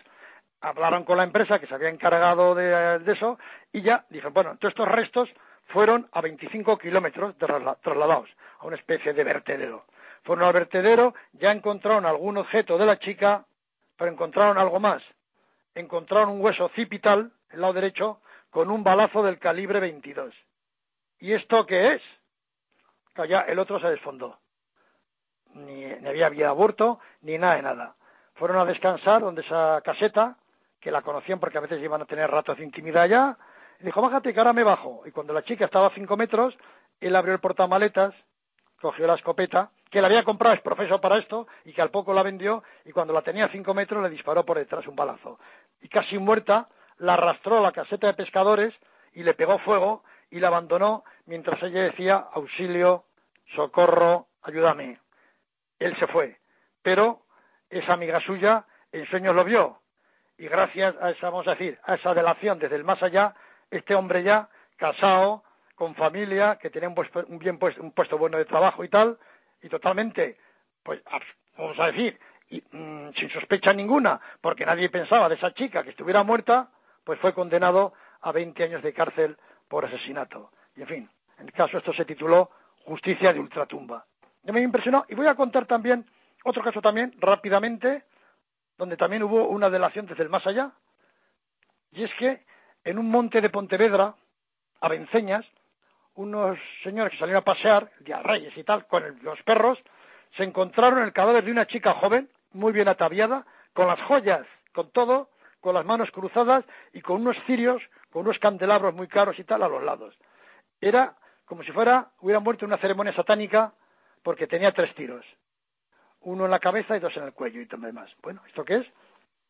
[SPEAKER 3] hablaron con la empresa que se había encargado de, eso y ya dijeron, bueno, todos estos restos fueron a 25 kilómetros trasladados a una especie de vertedero. Fueron al vertedero, ya encontraron algún objeto de la chica, pero encontraron algo más. Encontraron un hueso occipital, el lado derecho, con un balazo del calibre 22. ¿Y esto qué es? Que el otro se desfondó. Ni, ni había habido aborto, ni nada de nada. Fueron a descansar donde esa caseta, que la conocían porque a veces iban a tener ratos de intimidad ya, dijo, bájate que ahora me bajo. Y cuando la chica estaba a cinco metros, él abrió el portamaletas, cogió la escopeta, que la había comprado, es profesor para esto, y que al poco la vendió, y cuando la tenía a cinco metros le disparó por detrás un balazo. Y casi muerta, la arrastró a la caseta de pescadores y le pegó fuego y la abandonó mientras ella decía, auxilio, socorro, ayúdame. Él se fue. Pero esa amiga suya en sueños lo vio. Y gracias a esa, vamos a decir, a esa delación desde el más allá, este hombre ya casado, con familia, que tenía un, puesto, un bien puesto, un puesto bueno de trabajo y tal, y totalmente, pues, vamos a decir, y, mm, sin sospecha ninguna, porque nadie pensaba de esa chica que estuviera muerta, pues fue condenado a 20 años de cárcel por asesinato. Y en fin, en el caso esto se tituló Justicia de Ultratumba. Ya me impresionó y voy a contar también otro caso también rápidamente, donde también hubo una delación desde el más allá, y es que en un monte de Pontevedra, a Venceñas, unos señores que salieron a pasear, día Reyes y tal, con los perros, se encontraron el cadáver de una chica joven, muy bien ataviada, con las joyas, con todo, con las manos cruzadas y con unos cirios, con unos candelabros muy caros y tal a los lados. Era como si fuera, hubiera muerto en una ceremonia satánica porque tenía tres tiros. uno en la cabeza y dos en el cuello y todo lo demás. Bueno, ¿esto qué es?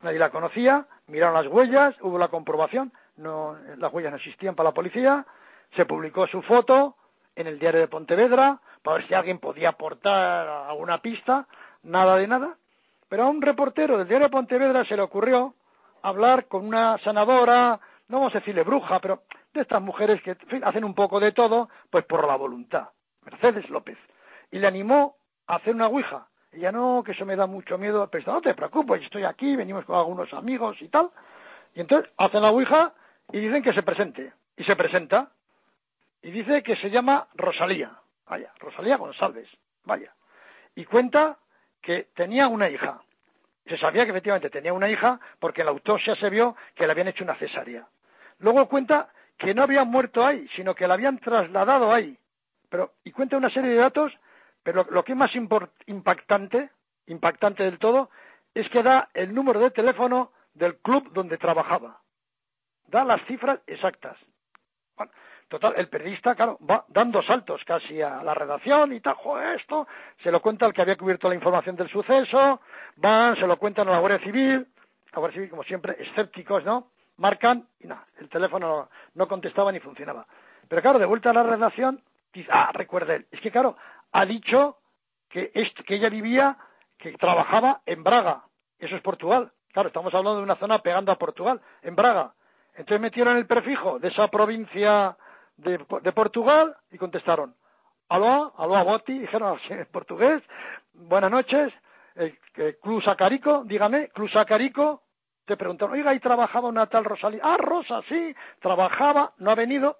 [SPEAKER 3] Nadie la conocía, miraron las huellas, hubo la comprobación, no, las huellas no existían para la policía, se publicó su foto en el diario de Pontevedra para ver si alguien podía aportar alguna pista, nada de nada. Pero a un reportero del diario de Pontevedra se le ocurrió hablar con una sanadora, no vamos a decirle bruja, pero de estas mujeres que hacen un poco de todo, pues por la voluntad, Mercedes López. Y le animó a hacer una ouija. Ella no, que eso me da mucho miedo, pero no te preocupes, estoy aquí, venimos con algunos amigos y tal. Y entonces hacen la ouija y dicen que se presente. Y se presenta. Y dice que se llama Rosalía. Vaya, Rosalía González. Vaya. Y cuenta que tenía una hija. Se sabía que efectivamente tenía una hija porque en la autopsia se vio que le habían hecho una cesárea. Luego cuenta que no había muerto ahí, sino que la habían trasladado ahí. Pero, y cuenta una serie de datos, pero lo que es más impactante, impactante del todo, es que da el número de teléfono del club donde trabajaba. Da las cifras exactas. Bueno, total, el periodista, claro, va dando saltos casi a la redacción y tal, joder, esto, se lo cuenta el que había cubierto la información del suceso, van, se lo cuentan a la Guardia Civil, la Guardia Civil, como siempre, escépticos, ¿no? Marcan y nada, el teléfono no contestaba ni funcionaba. Pero claro, de vuelta a la redacción, dice, ah, recuerde, es que claro, ha dicho que, que ella vivía, que trabajaba en Braga, eso es Portugal. Claro, estamos hablando de una zona pegando a Portugal, en Braga. Entonces metieron el prefijo de esa provincia de, Portugal y contestaron, aló, aló Boti, dijeron en portugués, buenas noches, eh, Club Sacarico, dígame, Club Sacarico, te preguntaron, oiga, ¿y trabajaba una tal Rosalía? Ah, Rosa, sí, trabajaba, no ha venido.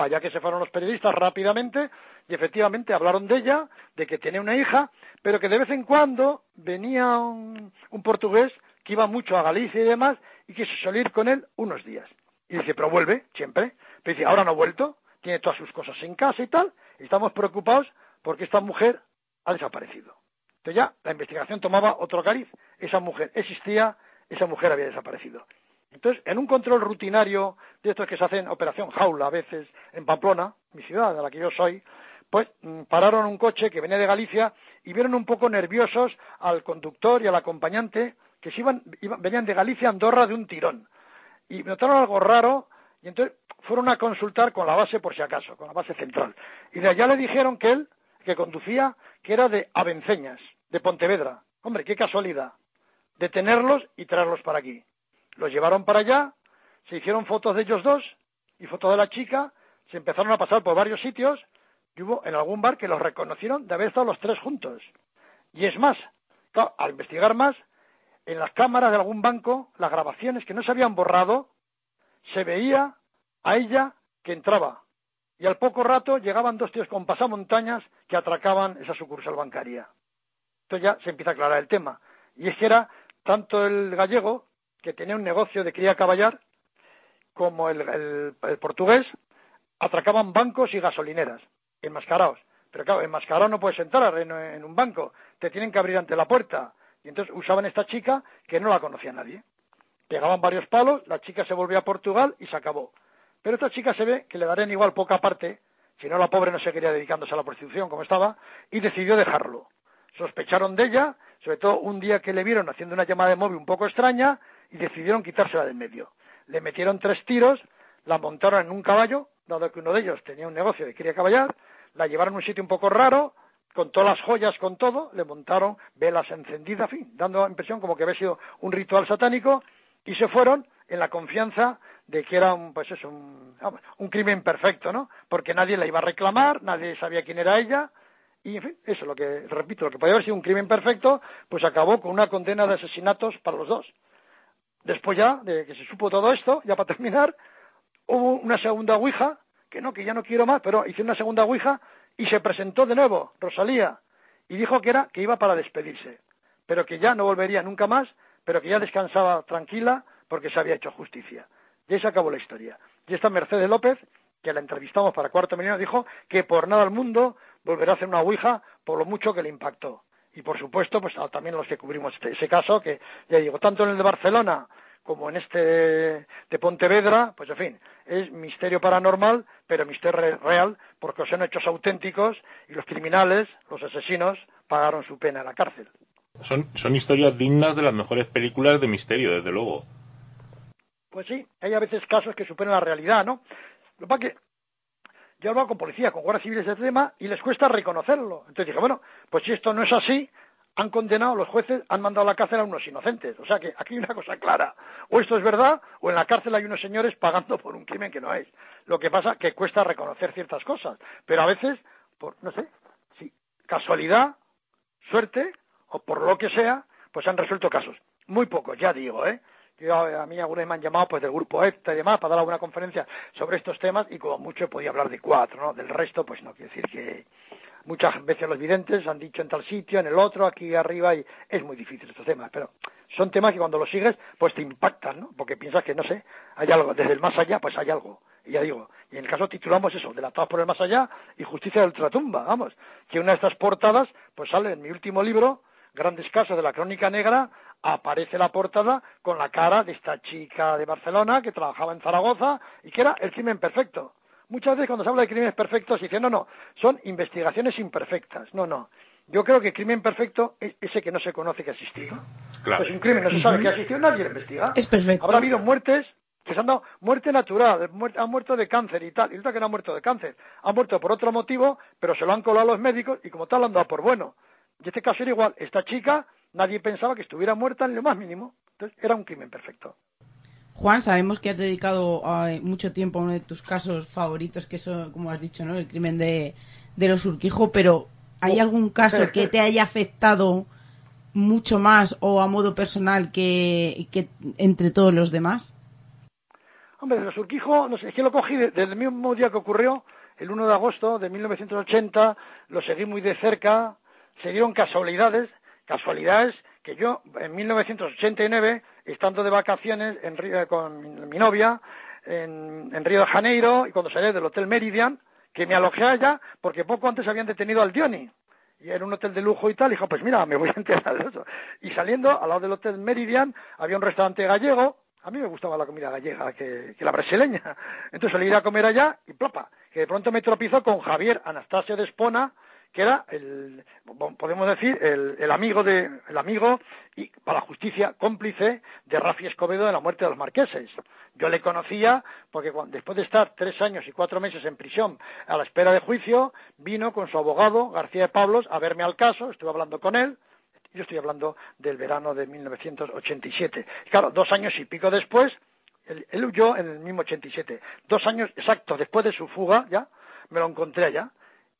[SPEAKER 3] Para allá que se fueron los periodistas rápidamente y efectivamente hablaron de ella, de que tenía una hija, pero que de vez en cuando venía un, portugués que iba mucho a Galicia y demás y quiso salir con él unos días. Y dice, pero vuelve, siempre. Pero dice, ahora no ha vuelto, tiene todas sus cosas en casa y tal, y estamos preocupados porque esta mujer ha desaparecido. Entonces ya la investigación tomaba otro cariz. Esa mujer existía, esa mujer había desaparecido. Entonces, en un control rutinario de estos que se hacen operación jaula a veces en Pamplona, mi ciudad, de la que yo soy, pues mm, pararon un coche que venía de Galicia y vieron un poco nerviosos al conductor y al acompañante que se iban, venían de Galicia a Andorra de un tirón. Y notaron algo raro y entonces fueron a consultar con la base por si acaso, con la base central. Y de allá le dijeron que él, que conducía, que era de Avenceñas, de Pontevedra. Hombre, qué casualidad detenerlos y traerlos para aquí. Los llevaron para allá, se hicieron fotos de ellos dos y fotos de la chica, se empezaron a pasar por varios sitios y hubo en algún bar que los reconocieron de haber estado los tres juntos. Y es más, al investigar más, en las cámaras de algún banco, las grabaciones que no se habían borrado, se veía a ella que entraba. Y al poco rato llegaban dos tíos con pasamontañas que atracaban esa sucursal bancaria. Entonces ya se empieza a aclarar el tema. Y es que era tanto el gallego, que tenía un negocio de cría caballar, como el, portugués, atracaban bancos y gasolineras, enmascarados. Pero claro, enmascarado no puedes entrar en, un banco, te tienen que abrir ante la puerta. Y entonces usaban esta chica que no la conocía nadie. Pegaban varios palos, la chica se volvió a Portugal y se acabó. Pero esta chica se ve que le darían igual poca parte, si no la pobre no seguiría dedicándose a la prostitución como estaba, y decidió dejarlo. Sospecharon de ella sobre todo un día que le vieron haciendo una llamada de móvil un poco extraña y decidieron quitársela del medio. Le metieron tres tiros, la montaron en un caballo, dado que uno de ellos tenía un negocio de quería caballar, la llevaron a un sitio un poco raro, con todas las joyas, con todo, le montaron velas encendidas, fin, dando la impresión como que había sido un ritual satánico, y se fueron en la confianza de que era un, pues eso, un, un crimen perfecto, ¿no? Porque nadie la iba a reclamar, nadie sabía quién era ella, y, en fin, eso, lo que, repito, lo que podía haber sido un crimen perfecto, pues acabó con una condena de asesinatos para los dos. Después ya, de que se supo todo esto, ya para terminar, hubo una segunda ouija, que no, que ya no quiero más, pero hice una segunda ouija y se presentó de nuevo, Rosalía, y dijo que era, que iba para despedirse, pero que ya no volvería nunca más, pero que ya descansaba tranquila porque se había hecho justicia. Y ahí se acabó la historia. Y esta Mercedes López, que la entrevistamos para Cuarto Milenio, dijo que por nada al mundo volverá a hacer una ouija por lo mucho que le impactó. Y por supuesto, pues también los que cubrimos este, ese caso, que ya digo, tanto en el de Barcelona como en este de Pontevedra, pues en fin, es misterio paranormal, pero misterio real, porque son hechos auténticos y los criminales, los asesinos, pagaron su pena en la cárcel.
[SPEAKER 1] Son, son historias dignas de las mejores películas de misterio, desde luego.
[SPEAKER 3] Pues sí, hay a veces casos que superan la realidad, ¿no? Lo que yo he hablado con policía, con guardias civiles de este tema y les cuesta reconocerlo. Entonces dije, bueno, pues si esto no es así, han condenado, los jueces han mandado a la cárcel a unos inocentes. O sea que aquí hay una cosa clara. O esto es verdad, o en la cárcel hay unos señores pagando por un crimen que no es. Lo que pasa que cuesta reconocer ciertas cosas. Pero a veces, por, no sé, si casualidad, suerte, o por lo que sea, pues han resuelto casos. Muy pocos, ya digo, ¿eh? Yo, a mí algunos me han llamado pues del grupo EFTA y demás para dar alguna conferencia sobre estos temas y como mucho podía hablar de cuatro, ¿no? Del resto, pues no quiero decir que muchas veces los videntes han dicho en tal sitio, en el otro, aquí arriba y es muy difícil estos temas, pero son temas que cuando los sigues pues te impactan, ¿no? Porque piensas que no sé, hay algo desde el más allá, pues hay algo. Y ya digo, y en el caso titulamos eso, Delatados por el más allá y Justicia de ultratumba, vamos, que una de estas portadas pues sale en mi último libro Grandes casos de la crónica negra, aparece la portada con la cara de esta chica de Barcelona que trabajaba en Zaragoza y que era el crimen perfecto. Muchas veces cuando se habla de crímenes perfectos se dice, no, no, son investigaciones imperfectas. No, no. Yo creo que el crimen perfecto es ese que no se conoce que ha existido.
[SPEAKER 1] Claro.
[SPEAKER 3] Pues un crimen no se sabe que ha existido, nadie lo investiga.
[SPEAKER 2] Es perfecto.
[SPEAKER 3] Habrá habido muertes que se han dado muerte natural, muer- han muerto de cáncer y tal, y resulta que no han muerto de cáncer, han muerto por otro motivo, pero se lo han colado los médicos y como tal lo han dado por bueno. Y este caso era igual, esta chica nadie pensaba que estuviera muerta en lo más mínimo, entonces era un crimen perfecto.
[SPEAKER 2] Juan, sabemos que has dedicado eh, mucho tiempo a uno de tus casos favoritos, que son, como has dicho, ¿no? El crimen de, de los Urquijo, pero ¿hay algún caso que te haya afectado mucho más o a modo personal que, que entre todos los demás?
[SPEAKER 3] Hombre, de los Urquijo, no sé, es que lo cogí de- desde el mismo día que ocurrió, el 1 de agosto de 1980, lo seguí muy de cerca, se dieron casualidades, casualidades que yo en 1989, estando de vacaciones en Río- con mi, novia en, en Río de Janeiro y cuando salí del Hotel Meridian, que me alojé allá porque poco antes habían detenido al Dioni y era un hotel de lujo y tal, y dijo, pues mira, me voy a enterar de eso. Y saliendo, al lado del Hotel Meridian, había un restaurante gallego, a mí me gustaba la comida gallega que, que la brasileña, entonces salí a comer allá y plapa, que de pronto me tropiezo con Javier Anastasio de Espona, que era el, podemos decir, el, el amigo de, el amigo y para la justicia cómplice de Rafi Escobedo de la muerte de los marqueses. Yo le conocía porque después de estar tres años y cuatro meses en prisión a la espera de juicio, vino con su abogado García de Pablos a verme al caso, estuve hablando con él, yo estoy hablando del verano de 1987. Y claro, dos años y pico después, él, él huyó en el mismo 87. Dos años exactos después de su fuga, ya, me lo encontré allá.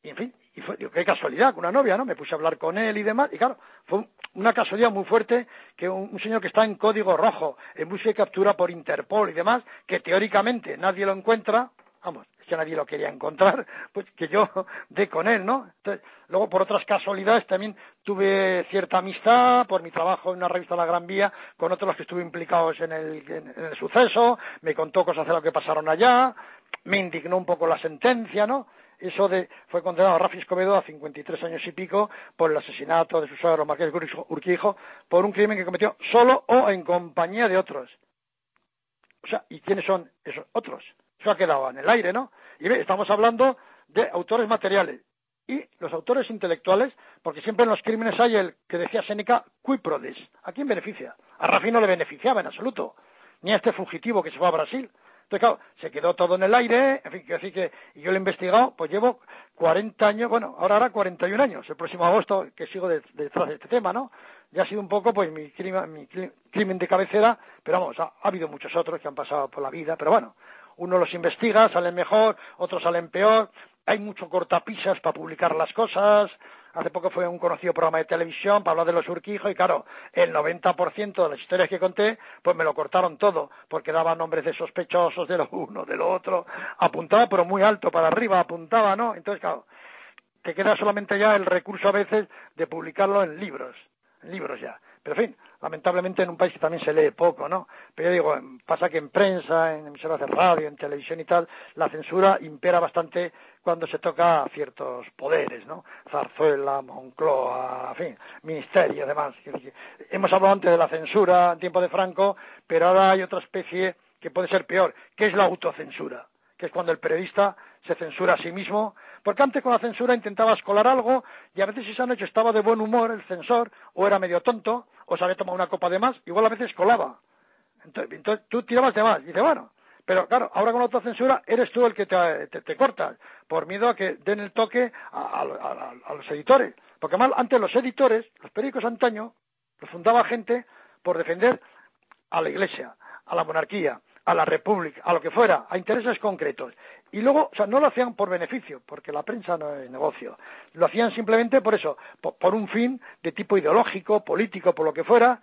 [SPEAKER 3] Y en fin, y fue, digo, qué casualidad, con una novia, ¿no? Me puse a hablar con él y demás. Y claro, fue un- una casualidad muy fuerte que un, señor que está en código rojo, en búsqueda y captura por Interpol y demás, que teóricamente nadie lo encuentra, vamos, es que nadie lo quería encontrar, (laughs) pues que yo (laughs) dé con él, ¿no? Luego por otras casualidades también tuve cierta amistad por mi trabajo en una revista La Gran Vía con otros que estuve implicados en el suceso, me contó cosas de lo que pasaron allá, me indignó un poco la sentencia, ¿no? Eso de, fue condenado Rafi Escobedo a 53 años y pico por el asesinato de su suegro Marqués Urquijo- por un crimen que cometió solo o en compañía de otros. O sea, ¿y quiénes son esos otros? Eso ha quedado en el aire, ¿no? Y ve, estamos hablando de autores materiales y los autores intelectuales, porque siempre en los crímenes hay el que decía Séneca, qui prodis. ¿A quién beneficia? A Rafi no le beneficiaba en absoluto, ni a este fugitivo que se fue a Brasil. Entonces, claro, se quedó todo en el aire, en fin, quiero decir que yo lo he investigado, pues llevo 40 años, bueno, ahora hará 41 años, el próximo agosto que sigo de- detrás de este tema, ¿no? Ya ha sido un poco, pues, mi crimen, mi cri- crimen de cabecera, pero vamos, ha habido muchos otros que han pasado por la vida, pero bueno, uno los investiga, salen mejor, otros salen peor, hay mucho cortapisas para publicar las cosas, hace poco fue un conocido programa de televisión para hablar de los Urquijo y claro, el 90% de las historias que conté, pues me lo cortaron todo, porque daba nombres de sospechosos de lo uno, de lo otro, apuntaba pero muy alto para arriba, apuntaba, ¿no? Entonces, claro, te queda solamente ya el recurso a veces de publicarlo en libros, en libros ya. Pero en fin, lamentablemente en un país que también se lee poco, ¿no? Pero yo digo, pasa que en prensa, en emisoras de radio, en televisión y tal, la censura impera bastante cuando se toca a ciertos poderes, ¿no? Zarzuela, Moncloa, en fin, ministerio, demás. Hemos hablado antes de la censura en tiempo de Franco, pero ahora hay otra especie que puede ser peor, que es la autocensura que es cuando el periodista se censura a sí mismo, porque antes con la censura intentabas colar algo y a veces esa noche estaba de buen humor el censor, o era medio tonto, o se había tomado una copa de más, igual a veces colaba. Entonces, tú tirabas de más, y dices, bueno, pero claro, ahora con la autocensura eres tú el que te, cortas, por miedo a que den el toque a, los editores. Porque además, antes los editores, los periódicos antaño, los fundaba gente por defender a la Iglesia, a la monarquía, a la República, a lo que fuera, a intereses concretos. Y luego, o sea, no lo hacían por beneficio, porque la prensa no es negocio. Lo hacían simplemente por eso, por un fin de tipo ideológico, político, por lo que fuera,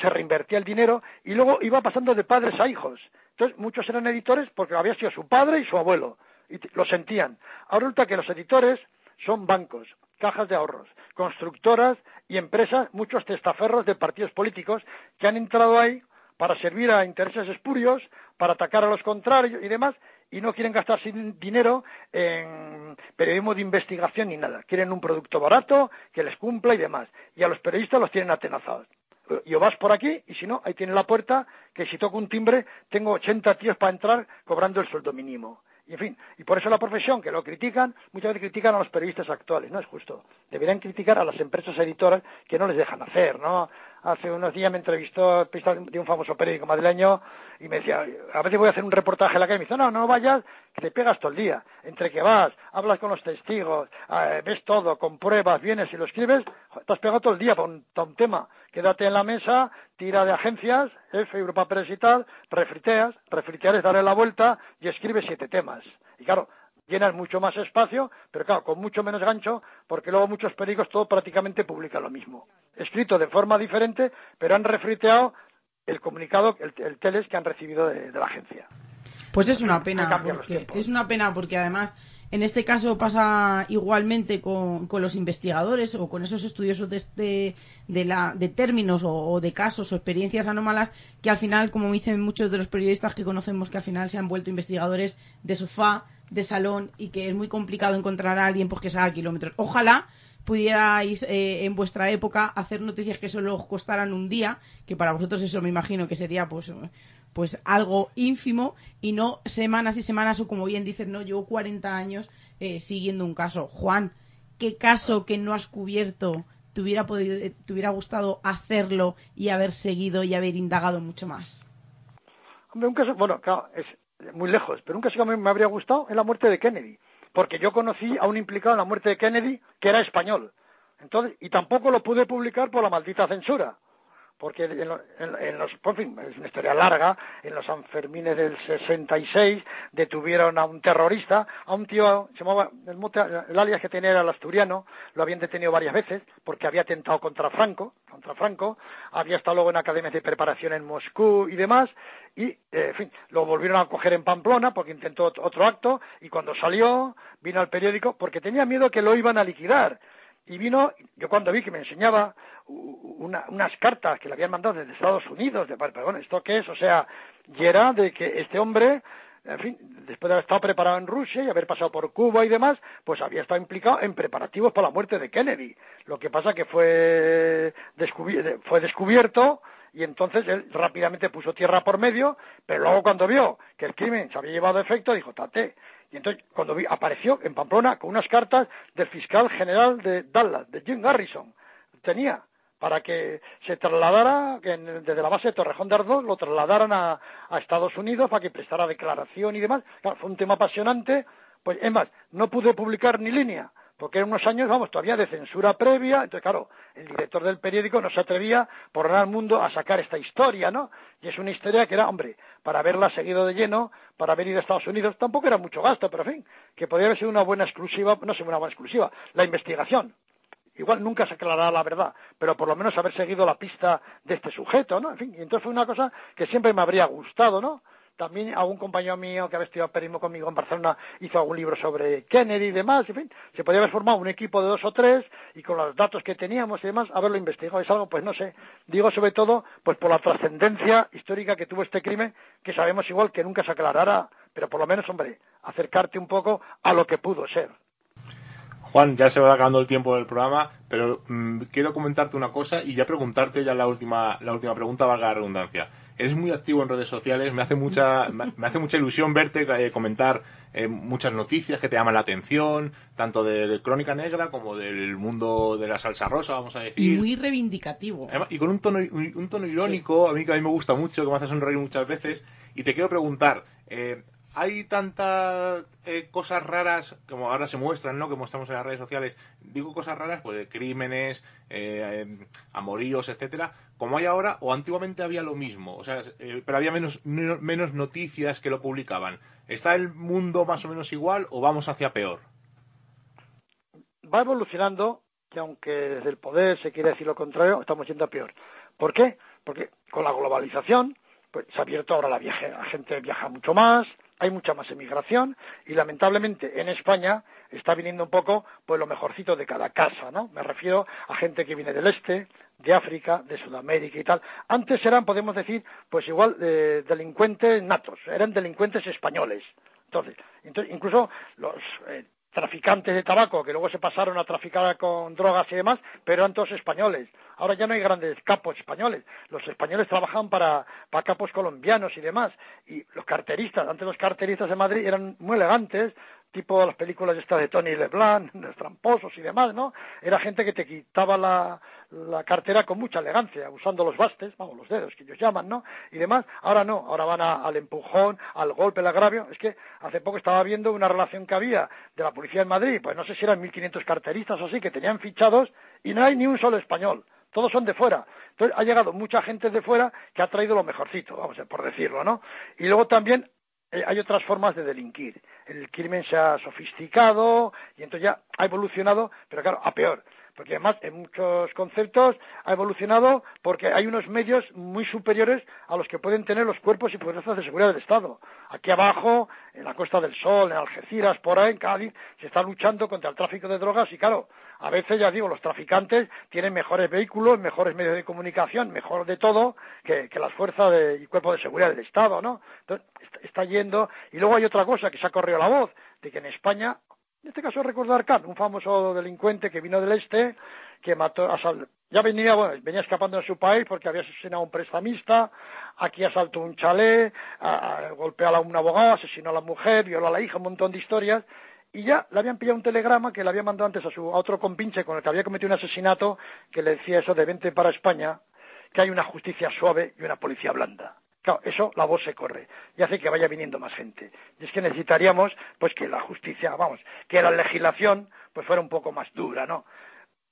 [SPEAKER 3] se reinvertía el dinero y luego iba pasando de padres a hijos. Entonces, muchos eran editores porque había sido su padre y su abuelo, y lo sentían. Ahora resulta que los editores son bancos, cajas de ahorros, constructoras y empresas, muchos testaferros de partidos políticos que han entrado ahí para servir a intereses espurios, para atacar a los contrarios y demás, y no quieren gastar dinero en periodismo de investigación ni nada. Quieren un producto barato que les cumpla y demás. Y a los periodistas los tienen atenazados y o vas por aquí y si no, ahí tiene la puerta que si toco un timbre tengo 80 tíos para entrar cobrando el sueldo mínimo. Y en fin, y por eso la profesión que lo critican, muchas veces critican a los periodistas actuales, no es justo. Deberían criticar a las empresas editoras que no les dejan hacer, ¿no? Hace unos días me entrevistó de un famoso periódico madrileño y me decía, a veces voy a hacer un reportaje en la calle me dice, no, no vayas, que te pegas todo el día. Entre que vas, hablas con los testigos, eh, ves todo, compruebas, vienes y lo escribes, te has pegado todo el día para un, tema. Quédate en la mesa, tira de agencias, F, Europa Press y tal, refriteas, refritear es darle la vuelta y escribes siete temas. Y claro, llenas mucho más espacio, pero claro, con mucho menos gancho, porque luego muchos periódicos todo prácticamente publican lo mismo. Escrito de forma diferente, pero han refriteado el comunicado, el, teles que han recibido de, la agencia.
[SPEAKER 2] Pues es una pena, porque, es una pena porque además en este caso pasa igualmente con, los investigadores o con esos estudiosos de, de, la, de términos o, de casos o experiencias anómalas que al final, como dicen muchos de los periodistas que conocemos, que al final se han vuelto investigadores de sofá, de salón y que es muy complicado encontrar a alguien pues, que se haga kilómetros. Ojalá pudierais eh, en vuestra época hacer noticias que solo os costaran un día, que para vosotros eso me imagino que sería pues pues algo ínfimo y no semanas y semanas o como bien dices, no, llevo 40 años eh, siguiendo un caso. Juan, ¿qué caso que no has cubierto te hubiera, podido, eh, te hubiera gustado hacerlo y haber seguido y haber indagado mucho más?
[SPEAKER 3] Bueno, claro, es muy lejos, pero un caso que me habría gustado es la muerte de Kennedy porque yo conocí a un implicado en la muerte de Kennedy que era español. Entonces, y tampoco lo pude publicar por la maldita censura porque en, los, por fin, es una historia larga, en los Sanfermines del 66 detuvieron a un terrorista, a un tío, llamaba, el, alias que tenía era el asturiano, lo habían detenido varias veces porque había atentado contra Franco, contra Franco, había estado luego en academias de preparación en Moscú y demás, y, eh, en fin, lo volvieron a coger en Pamplona porque intentó otro acto, y cuando salió, vino al periódico porque tenía miedo que lo iban a liquidar y vino, yo cuando vi que me enseñaba unas cartas que le habían mandado desde Estados Unidos, de, bueno, ¿esto qué es? O sea, y era de que este hombre, en fin, después de haber estado preparado en Rusia y haber pasado por Cuba y demás, pues había estado implicado en preparativos para la muerte de Kennedy. Lo que pasa que fue, fue descubierto y entonces él rápidamente puso tierra por medio, pero luego cuando vio que el crimen se había llevado a efecto, dijo, tate. Y entonces cuando vi, apareció en Pamplona con unas cartas del fiscal general de Dallas, de Jim Garrison, tenía para que se trasladara, que desde la base de Torrejón de Ardoz lo trasladaran a, Estados Unidos para que prestara declaración y demás. fue un tema apasionante. Pues es más, no pude publicar ni línea, porque eran unos años, vamos, todavía de censura previa. Entonces, claro, el director del periódico no se atrevía por nada al mundo a sacar esta historia, ¿no? Y es una historia que era, hombre, para haberla seguido de lleno, para haber ido a Estados Unidos, tampoco era mucho gasto, pero en fin, que podría haber sido una buena exclusiva, no sé, una buena exclusiva, la investigación. Igual nunca se aclarará la verdad, pero por lo menos haber seguido la pista de este sujeto, ¿no? En fin, y entonces fue una cosa que siempre me habría gustado, ¿no? También algún compañero mío que había estudiado periodismo conmigo en Barcelona hizo algún libro sobre Kennedy y demás, en fin, se podría haber formado un equipo de dos o tres y con los datos que teníamos y demás, haberlo investigado. Es algo, pues no sé, digo sobre todo, pues por la trascendencia histórica que tuvo este crimen, que sabemos igual que nunca se aclarará, pero por lo menos, hombre, acercarte un poco a lo que pudo ser.
[SPEAKER 1] Juan, ya se va acabando el tiempo del programa, pero mm, quiero comentarte una cosa y ya preguntarte ya la última, la última pregunta, valga la redundancia. Eres muy activo en redes sociales, me hace mucha, me hace mucha ilusión verte eh, comentar eh, muchas noticias que te llaman la atención, tanto de, de Crónica Negra como del mundo de la salsa rosa, vamos a
[SPEAKER 2] Y
[SPEAKER 1] decir.
[SPEAKER 2] muy reivindicativo.
[SPEAKER 1] Además, y con un tono, un, tono irónico, a mí que a mí me gusta mucho, que me hace sonreír muchas veces. Y te quiero preguntar, eh, ¿hay tantas eh, cosas raras como ahora se muestran, ¿no? Que mostramos en las redes sociales. Digo cosas raras, pues de crímenes, eh, eh, amoríos, etcétera, como hay ahora, o antiguamente había lo mismo. O sea, eh, pero había menos, no- menos noticias que lo publicaban. ¿Está el mundo más o menos igual o vamos hacia peor?
[SPEAKER 3] va evolucionando que aunque desde el poder se quiere decir lo contrario, estamos yendo a peor. ¿Por qué? Porque con la globalización pues, se ha abierto ahora la, viaje, la gente viaja mucho más, hay mucha más emigración y lamentablemente en España está viniendo un poco pues lo mejorcito de cada casa, ¿no? Me refiero a gente que viene del este, de África, de Sudamérica y tal. Antes eran, podemos decir, pues igual eh, delincuentes natos, eran delincuentes españoles. Entonces, incluso los eh, traficantes de tabaco que luego se pasaron a traficar con drogas y demás, pero eran todos españoles. Ahora ya no hay grandes capos españoles. Los españoles trabajan para capos colombianos y demás. Y los carteristas, antes los carteristas de Madrid eran muy elegantes, tipo las películas estas de Tony Leblanc, (laughs) los tramposos y demás, ¿no? Era gente que te quitaba la, la cartera con mucha elegancia, usando los bastes, vamos, los dedos que ellos llaman, ¿no? Y demás. Ahora no, ahora van al empujón, al golpe, al agravio. Es que hace poco estaba viendo una relación que había de la policía en Madrid, pues no sé si eran 1.500 carteristas o así, que tenían fichados y no hay ni un solo español. Todos son de fuera. Entonces ha llegado mucha gente de fuera que ha traído lo mejorcito, vamos a por decirlo, ¿no? Y luego también eh, hay otras formas de delinquir. El crimen se ha sofisticado y entonces ya ha evolucionado, pero claro, a peor. Porque además en muchos conceptos ha evolucionado porque hay unos medios muy superiores a los que pueden tener los cuerpos y fuerzas de seguridad del Estado. Aquí abajo, en la Costa del Sol, en Algeciras, por ahí, en Cádiz, se está luchando contra el tráfico de drogas y claro, a veces ya digo, los traficantes tienen mejores vehículos, mejores medios de comunicación, mejor de todo que, las fuerzas de- y cuerpos de seguridad del Estado, ¿no? Entonces, está yendo. Y luego hay otra cosa que se ha corrido la voz, de que en España, en este caso recuerdo a Arcán, un famoso delincuente que vino del este, que mató, ya venía, bueno, venía escapando de su país porque había asesinado a un prestamista, aquí asaltó un chalet, golpeó a un abogado, asesinó a la mujer, violó a la hija, un montón de historias, y ya le habían pillado un telegrama que le había mandado antes a su a otro compinche con el que había cometido un asesinato que le decía eso de vente para España, que hay una justicia suave y una policía blanda. Claro, eso la voz se corre y hace que vaya viniendo más gente. Y es que necesitaríamos, pues, que la justicia, vamos, que la legislación, pues, fuera un poco más dura, ¿no?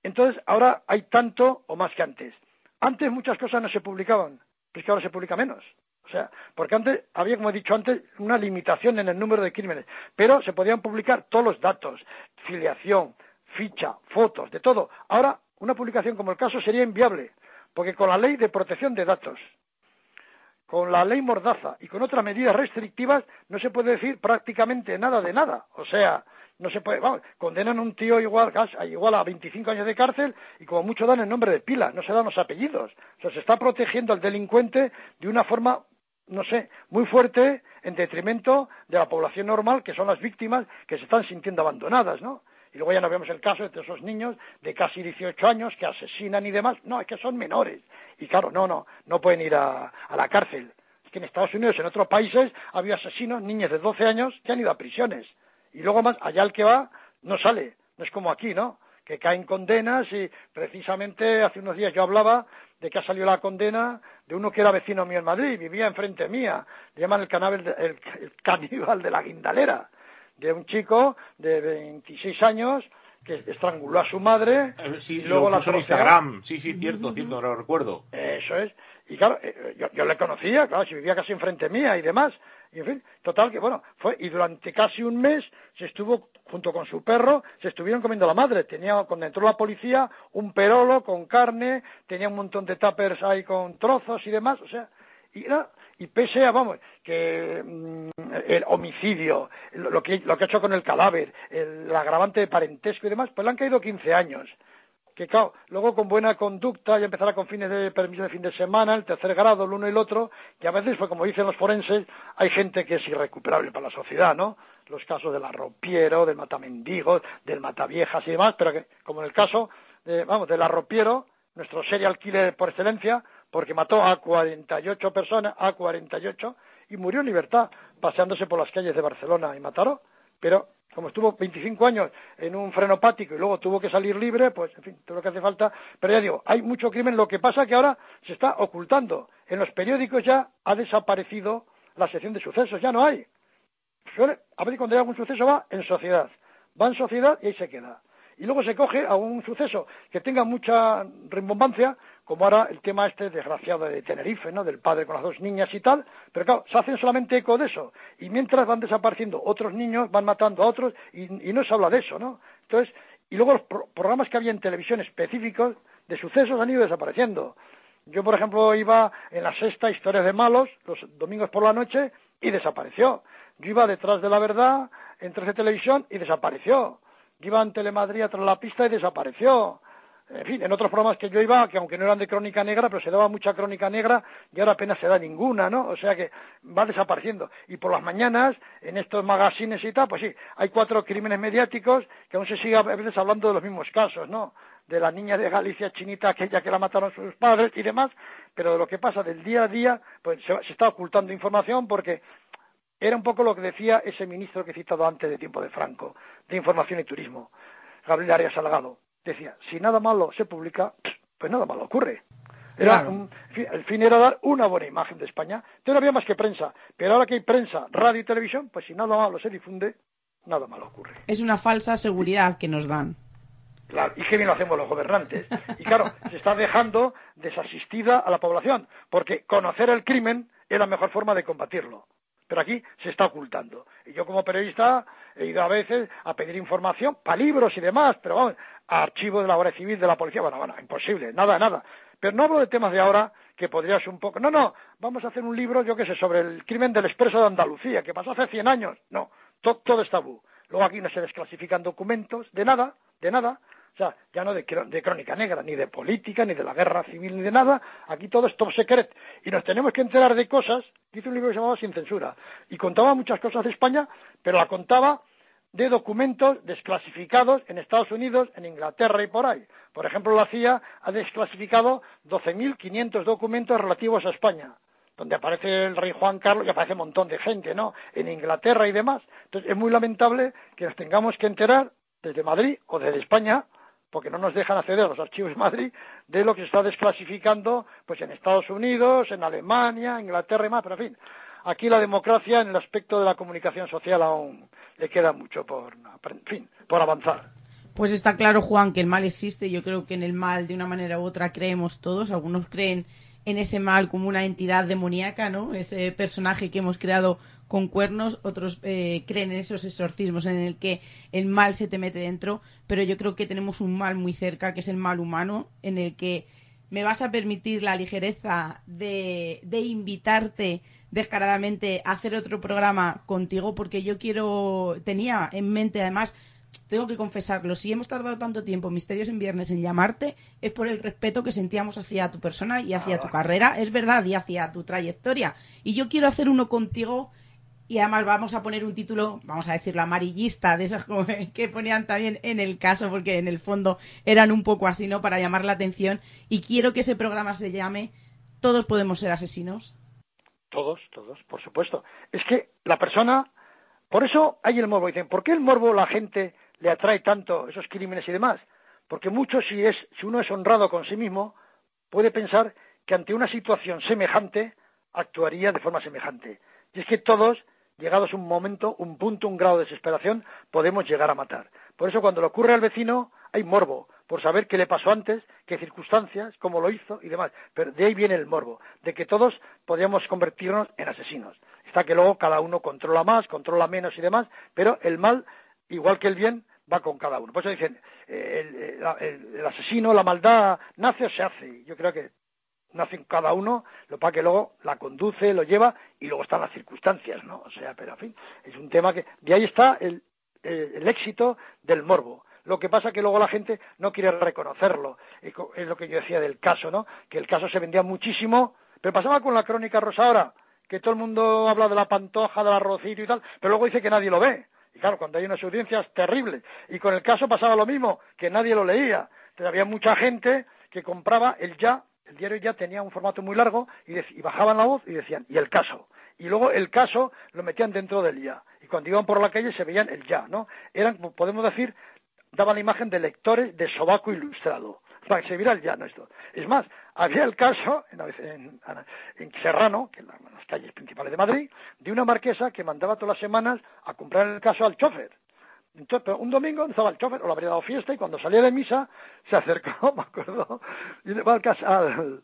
[SPEAKER 3] Entonces, ahora hay tanto o más que antes. Antes muchas cosas no se publicaban, pero es que ahora se publica menos. O sea, porque antes había, como he dicho antes, una limitación en el número de crímenes, pero se podían publicar todos los datos, filiación, ficha, fotos, de todo. Ahora, una publicación como el caso sería inviable, porque con la ley de protección de datos, con la ley Mordaza y con otras medidas restrictivas no se puede decir prácticamente nada de nada. O sea, no se puede, vamos, condenan a un tío igual, igual a 25 años de cárcel y como mucho dan el nombre de pila, no se dan los apellidos. O sea, se está protegiendo al delincuente de una forma, no sé, muy fuerte en detrimento de la población normal, que son las víctimas que se están sintiendo abandonadas, ¿no? Y luego ya no vemos el caso de esos niños de casi 18 años que asesinan y demás. No, es que son menores. Y claro, no, no, no pueden ir a, a la cárcel. Es que en Estados Unidos, en otros países, había asesinos, niños de 12 años, que han ido a prisiones. Y luego más, allá el que va, no sale. No es como aquí, ¿no? Que caen condenas y precisamente hace unos días yo hablaba de que ha salido la condena de uno que era vecino mío en Madrid, vivía enfrente mía. Le llaman el, canábel de- el, el caníbal de la guindalera de un chico de 26 años que estranguló a su madre
[SPEAKER 1] Eh, Sí,
[SPEAKER 3] y luego
[SPEAKER 1] lo
[SPEAKER 3] la
[SPEAKER 1] puso en. Instagram. Sí, sí, cierto, cierto, lo recuerdo.
[SPEAKER 3] Eso es. Y claro, eh, yo, yo le conocía, claro, si vivía casi enfrente mía y demás. Y en fin, total que bueno, fue, y durante casi un mes se estuvo, junto con su perro, se estuvieron comiendo la madre. Tenía, cuando entró la policía, un perolo con carne, tenía un montón de tuppers ahí con trozos y demás, o sea, y era, y pese a, vamos, que mm, el homicidio, lo que, lo que ha hecho con el cadáver, el agravante de parentesco y demás, pues le han caído 15 años que claro, luego con buena conducta ya empezará con fines de permiso de fin de semana, el tercer grado, el uno y el otro, y a veces, pues como dicen los forenses, hay gente que es irrecuperable para la sociedad, ¿no? los casos del arropiero, del matamendigos, del mataviejas y demás, pero que, como en el caso, de, vamos, del arropiero, nuestro serial killer por excelencia, porque mató a 48 personas, a 48, y murió en libertad, paseándose por las calles de Barcelona y Mataró, pero como estuvo 25 años en un frenopático y luego tuvo que salir libre, pues, en fin, todo lo que hace falta. Pero ya digo, hay mucho crimen. Lo que pasa que ahora se está ocultando. En los periódicos ya ha desaparecido la sección de sucesos, ya no hay. a ver cuando hay algún suceso va en sociedad. Va en sociedad y ahí se queda. Y luego se coge a un suceso que tenga mucha rimbombancia, como ahora el tema este desgraciado de Tenerife, ¿no? Del padre con las dos niñas y tal, pero claro, se hacen solamente eco de eso. Y mientras van desapareciendo otros niños, van matando a otros y, no se habla de eso, ¿no? Entonces, y luego los programas que había en televisión específicos de sucesos han ido desapareciendo. Yo, por ejemplo, iba en la sexta Historias de Malos, los domingos por la noche, y desapareció. Yo iba detrás de la verdad, en de televisión, y desapareció. Yo iba en Telemadrid tras la pista y desapareció en fin, en otros programas que yo iba, que aunque no eran de crónica negra, pero se daba mucha crónica negra y ahora apenas se da ninguna, ¿no? O sea que va desapareciendo. Y por las mañanas, en estos magazines y tal, pues sí, hay cuatro crímenes mediáticos que aún se sigue a veces hablando de los mismos casos, ¿no? De la niña de Galicia chinita, aquella que la mataron sus padres y demás, pero de lo que pasa del día a día, pues se, se está ocultando información porque era un poco lo que decía ese ministro que he citado antes de tiempo de Franco, de Información y Turismo, Gabriel Arias Salgado decía, si nada malo se publica, pues nada malo ocurre. Era el fin era dar una buena imagen de España. Entonces no había más que prensa. Pero ahora que hay prensa, radio y televisión, pues si nada malo se difunde, nada malo ocurre.
[SPEAKER 2] Es una falsa seguridad que nos dan.
[SPEAKER 3] Claro, y qué bien lo hacemos los gobernantes. Y claro, se está dejando desasistida a la población, porque conocer el crimen es la mejor forma de combatirlo pero aquí se está ocultando. Y yo como periodista he ido a veces a pedir información para libros y demás, pero vamos, a archivos de la Guardia Civil, de la policía, bueno, bueno, imposible, nada, nada. Pero no hablo de temas de ahora que podría ser un poco, no, no, vamos a hacer un libro, yo qué sé, sobre el crimen del expreso de Andalucía, que pasó hace 100 años. No, todo, todo es tabú. Luego aquí no se desclasifican documentos, de nada, de nada. O sea, ya no de, crónica negra, ni de política, ni de la guerra civil, ni de nada. Aquí todo es top secret. Y nos tenemos que enterar de cosas. Hice un libro que se llamaba Sin Censura. Y contaba muchas cosas de España, pero la contaba de documentos desclasificados en Estados Unidos, en Inglaterra y por ahí. Por ejemplo, la CIA ha desclasificado 12.500 documentos relativos a España, donde aparece el rey Juan Carlos y aparece un montón de gente, ¿no? En Inglaterra y demás. Entonces, es muy lamentable que nos tengamos que enterar desde Madrid o desde España porque no nos dejan acceder a los archivos de Madrid de lo que se está desclasificando pues en Estados Unidos, en Alemania, Inglaterra y más, pero en fin, aquí la democracia en el aspecto de la comunicación social aún le queda mucho por, fin, por avanzar.
[SPEAKER 2] Pues está claro, Juan, que el mal existe. Yo creo que en el mal, de una manera u otra, creemos todos. Algunos creen en ese mal como una entidad demoníaca, ¿no? Ese personaje que hemos creado con cuernos, otros eh, creen en esos exorcismos en el que el mal se te mete dentro, pero yo creo que tenemos un mal muy cerca, que es el mal humano, en el que me vas a permitir la ligereza de, de invitarte descaradamente a hacer otro programa contigo, porque yo quiero, tenía en mente además tengo que confesarlo, si hemos tardado tanto tiempo, Misterios en Viernes, en llamarte, es por el respeto que sentíamos hacia tu persona y hacia tu carrera, es verdad, y hacia tu trayectoria. Y yo quiero hacer uno contigo y además vamos a poner un título, vamos a decirlo, amarillista, de esos (laughs) que ponían también en el caso, porque en el fondo eran un poco así, ¿no? Para llamar la atención. Y quiero que ese programa se llame Todos podemos ser asesinos.
[SPEAKER 3] Todos, todos, por supuesto. Es que la persona, por eso hay el morbo. Dicen, ¿por qué el morbo la gente le atrae tanto esos crímenes y demás? Porque mucho, si, es, si uno es honrado con sí mismo, puede pensar que ante una situación semejante actuaría de forma semejante. Y es que todos llegados un momento, un punto, un grado de desesperación, podemos llegar a matar. Por eso cuando le ocurre al vecino hay morbo, por saber qué le pasó antes, qué circunstancias, cómo lo hizo y demás. Pero de ahí viene el morbo, de que todos podríamos convertirnos en asesinos. Está que luego cada uno controla más, controla menos y demás, pero el mal, igual que el bien, va con cada uno. Por eso dicen, eh, el, el asesino, la maldad, nace o se hace. Yo creo que nacen cada uno, lo para que luego la conduce, lo lleva y luego están las circunstancias, ¿no? O sea, pero en fin, es un tema que de ahí está el, éxito del morbo. Lo que pasa que luego la gente no quiere reconocerlo. Es lo que yo decía del caso, ¿no? Que el caso se vendía muchísimo, pero pasaba con la crónica rosa ahora, que todo el mundo habla de la pantoja, del arrocito y tal, pero luego dice que nadie lo ve. Y claro, cuando hay unas audiencias terribles. Y con el caso pasaba lo mismo, que nadie lo leía. Entonces había mucha gente que compraba el ya, el diario ya tenía un formato muy largo y, y bajaban la voz y decían, y el caso. Y luego el caso lo metían dentro del ya. Y cuando iban por la calle se veían el ya, ¿no? Eran, podemos decir, daban la imagen de lectores de sobaco ilustrado. Se viera el llano esto. Es más, había el caso en, en- en Serrano, que en la- en las calles principales de Madrid, de una marquesa que mandaba todas las semanas a comprar el caso al chofer. Entonces, un domingo estaba el chofer, o le habría dado fiesta, y cuando salía de misa, se acercó, (laughs) me acuerdo, y va al, cas- al,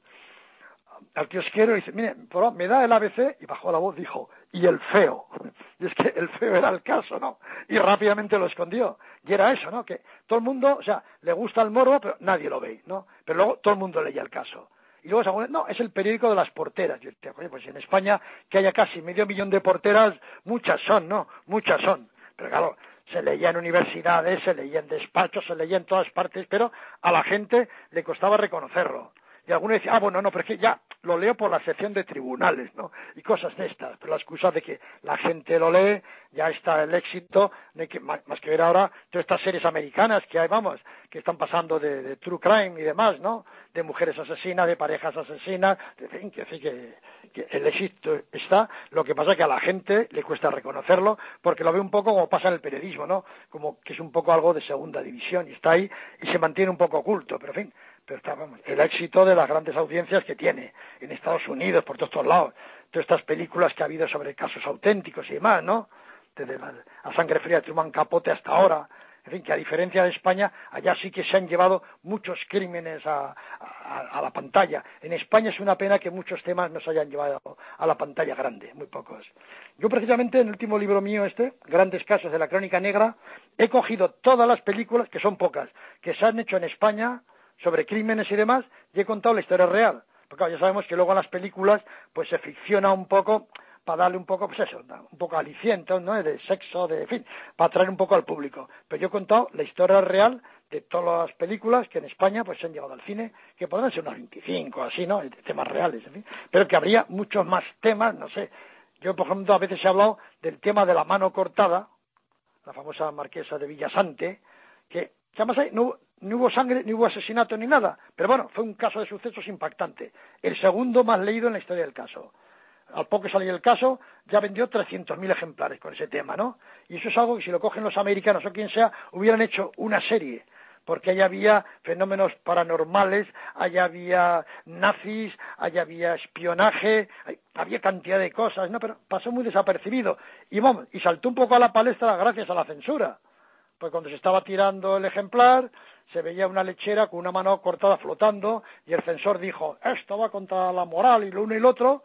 [SPEAKER 3] al kiosquero y dice, mire, me da el ABC, y bajó la voz, dijo, y el feo. (laughs) Y es que el feo era el caso, ¿no? Y rápidamente lo escondió. Y era eso, ¿no? Que todo el mundo, o sea, le gusta el morbo, pero nadie lo ve, ¿no? Pero luego todo el mundo leía el caso. Y luego, según- no, es el periódico de las porteras. Yo decía, oye, pues en España, que haya casi medio millón de porteras, muchas son, ¿no? Muchas son. Pero claro, se leía en universidades, se leía en despachos, se leía en todas partes, pero a la gente le costaba reconocerlo. Y algunos decían, ah, bueno, no, pero es que ya lo leo por la sección de tribunales, ¿no? Y cosas de estas. Pero la excusa de que la gente lo lee, ya está el éxito, de que, más, que ver ahora todas estas series americanas que hay, vamos, que están pasando de, true crime y demás, ¿no? De mujeres asesinas, de parejas asesinas, de fin, que, que, que el éxito está. Lo que pasa es que a la gente le cuesta reconocerlo, porque lo ve un poco como pasa en el periodismo, ¿no? Como que es un poco algo de segunda división y está ahí y se mantiene un poco oculto, pero en fin, pero está, vamos, el éxito de las grandes audiencias que tiene en Estados Unidos, por todos estos lados, todas estas películas que ha habido sobre casos auténticos y demás, ¿no? Desde la, sangre fría de Truman Capote hasta ahora, en fin, que a diferencia de España, allá sí que se han llevado muchos crímenes a, a, a la pantalla. En España es una pena que muchos temas no se hayan llevado a la pantalla grande, muy pocos. Yo precisamente en el último libro mío este, Grandes Casos de la Crónica Negra, he cogido todas las películas, que son pocas, que se han hecho en España sobre crímenes y demás, y he contado la historia real. Porque ya sabemos que luego en las películas pues se ficciona un poco para darle un poco, pues eso, un poco aliciente, ¿no? De sexo, de, en fin, para atraer un poco al público. Pero yo he contado la historia real de todas las películas que en España pues se han llegado al cine, que podrán ser unos 25 así, ¿no? Temas reales. Pero que habría muchos más temas, no sé. Yo, por ejemplo, a veces he hablado del tema de la mano cortada, la famosa marquesa de Villasante, que, que además ahí no, no hubo sangre, ni hubo asesinato, ni nada. Pero bueno, fue un caso de sucesos impactante. El segundo más leído en la historia del caso. Al poco que salió el caso, ya vendió 300.000 ejemplares con ese tema, ¿no? Y eso es algo que si lo cogen los americanos o quien sea, hubieran hecho una serie. Porque allá había fenómenos paranormales, allá había nazis, allá había espionaje, había cantidad de cosas, ¿no? Pero pasó muy desapercibido. Y, vamos, y saltó un poco a la palestra gracias a la censura. Pues cuando se estaba tirando el ejemplar, se veía una lechera con una mano cortada flotando y el censor dijo, esto va contra la moral y lo uno y lo otro,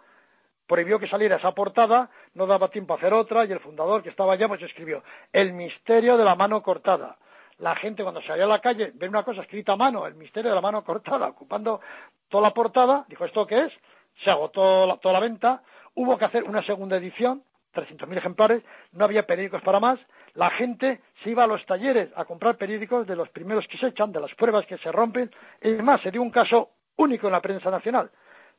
[SPEAKER 3] prohibió que saliera esa portada, no daba tiempo a hacer otra y el fundador que estaba allá pues escribió, el misterio de la mano cortada. La gente cuando salía a la calle ve una cosa escrita a mano, el misterio de la mano cortada, ocupando toda la portada, dijo, ¿esto qué es? Se agotó la- toda la venta, hubo que hacer una segunda edición, 300.000 ejemplares, no había periódicos para más, la gente se iba a los talleres a comprar periódicos de los primeros que se echan, de las pruebas que se rompen. Es más, se dio un caso único en la prensa nacional.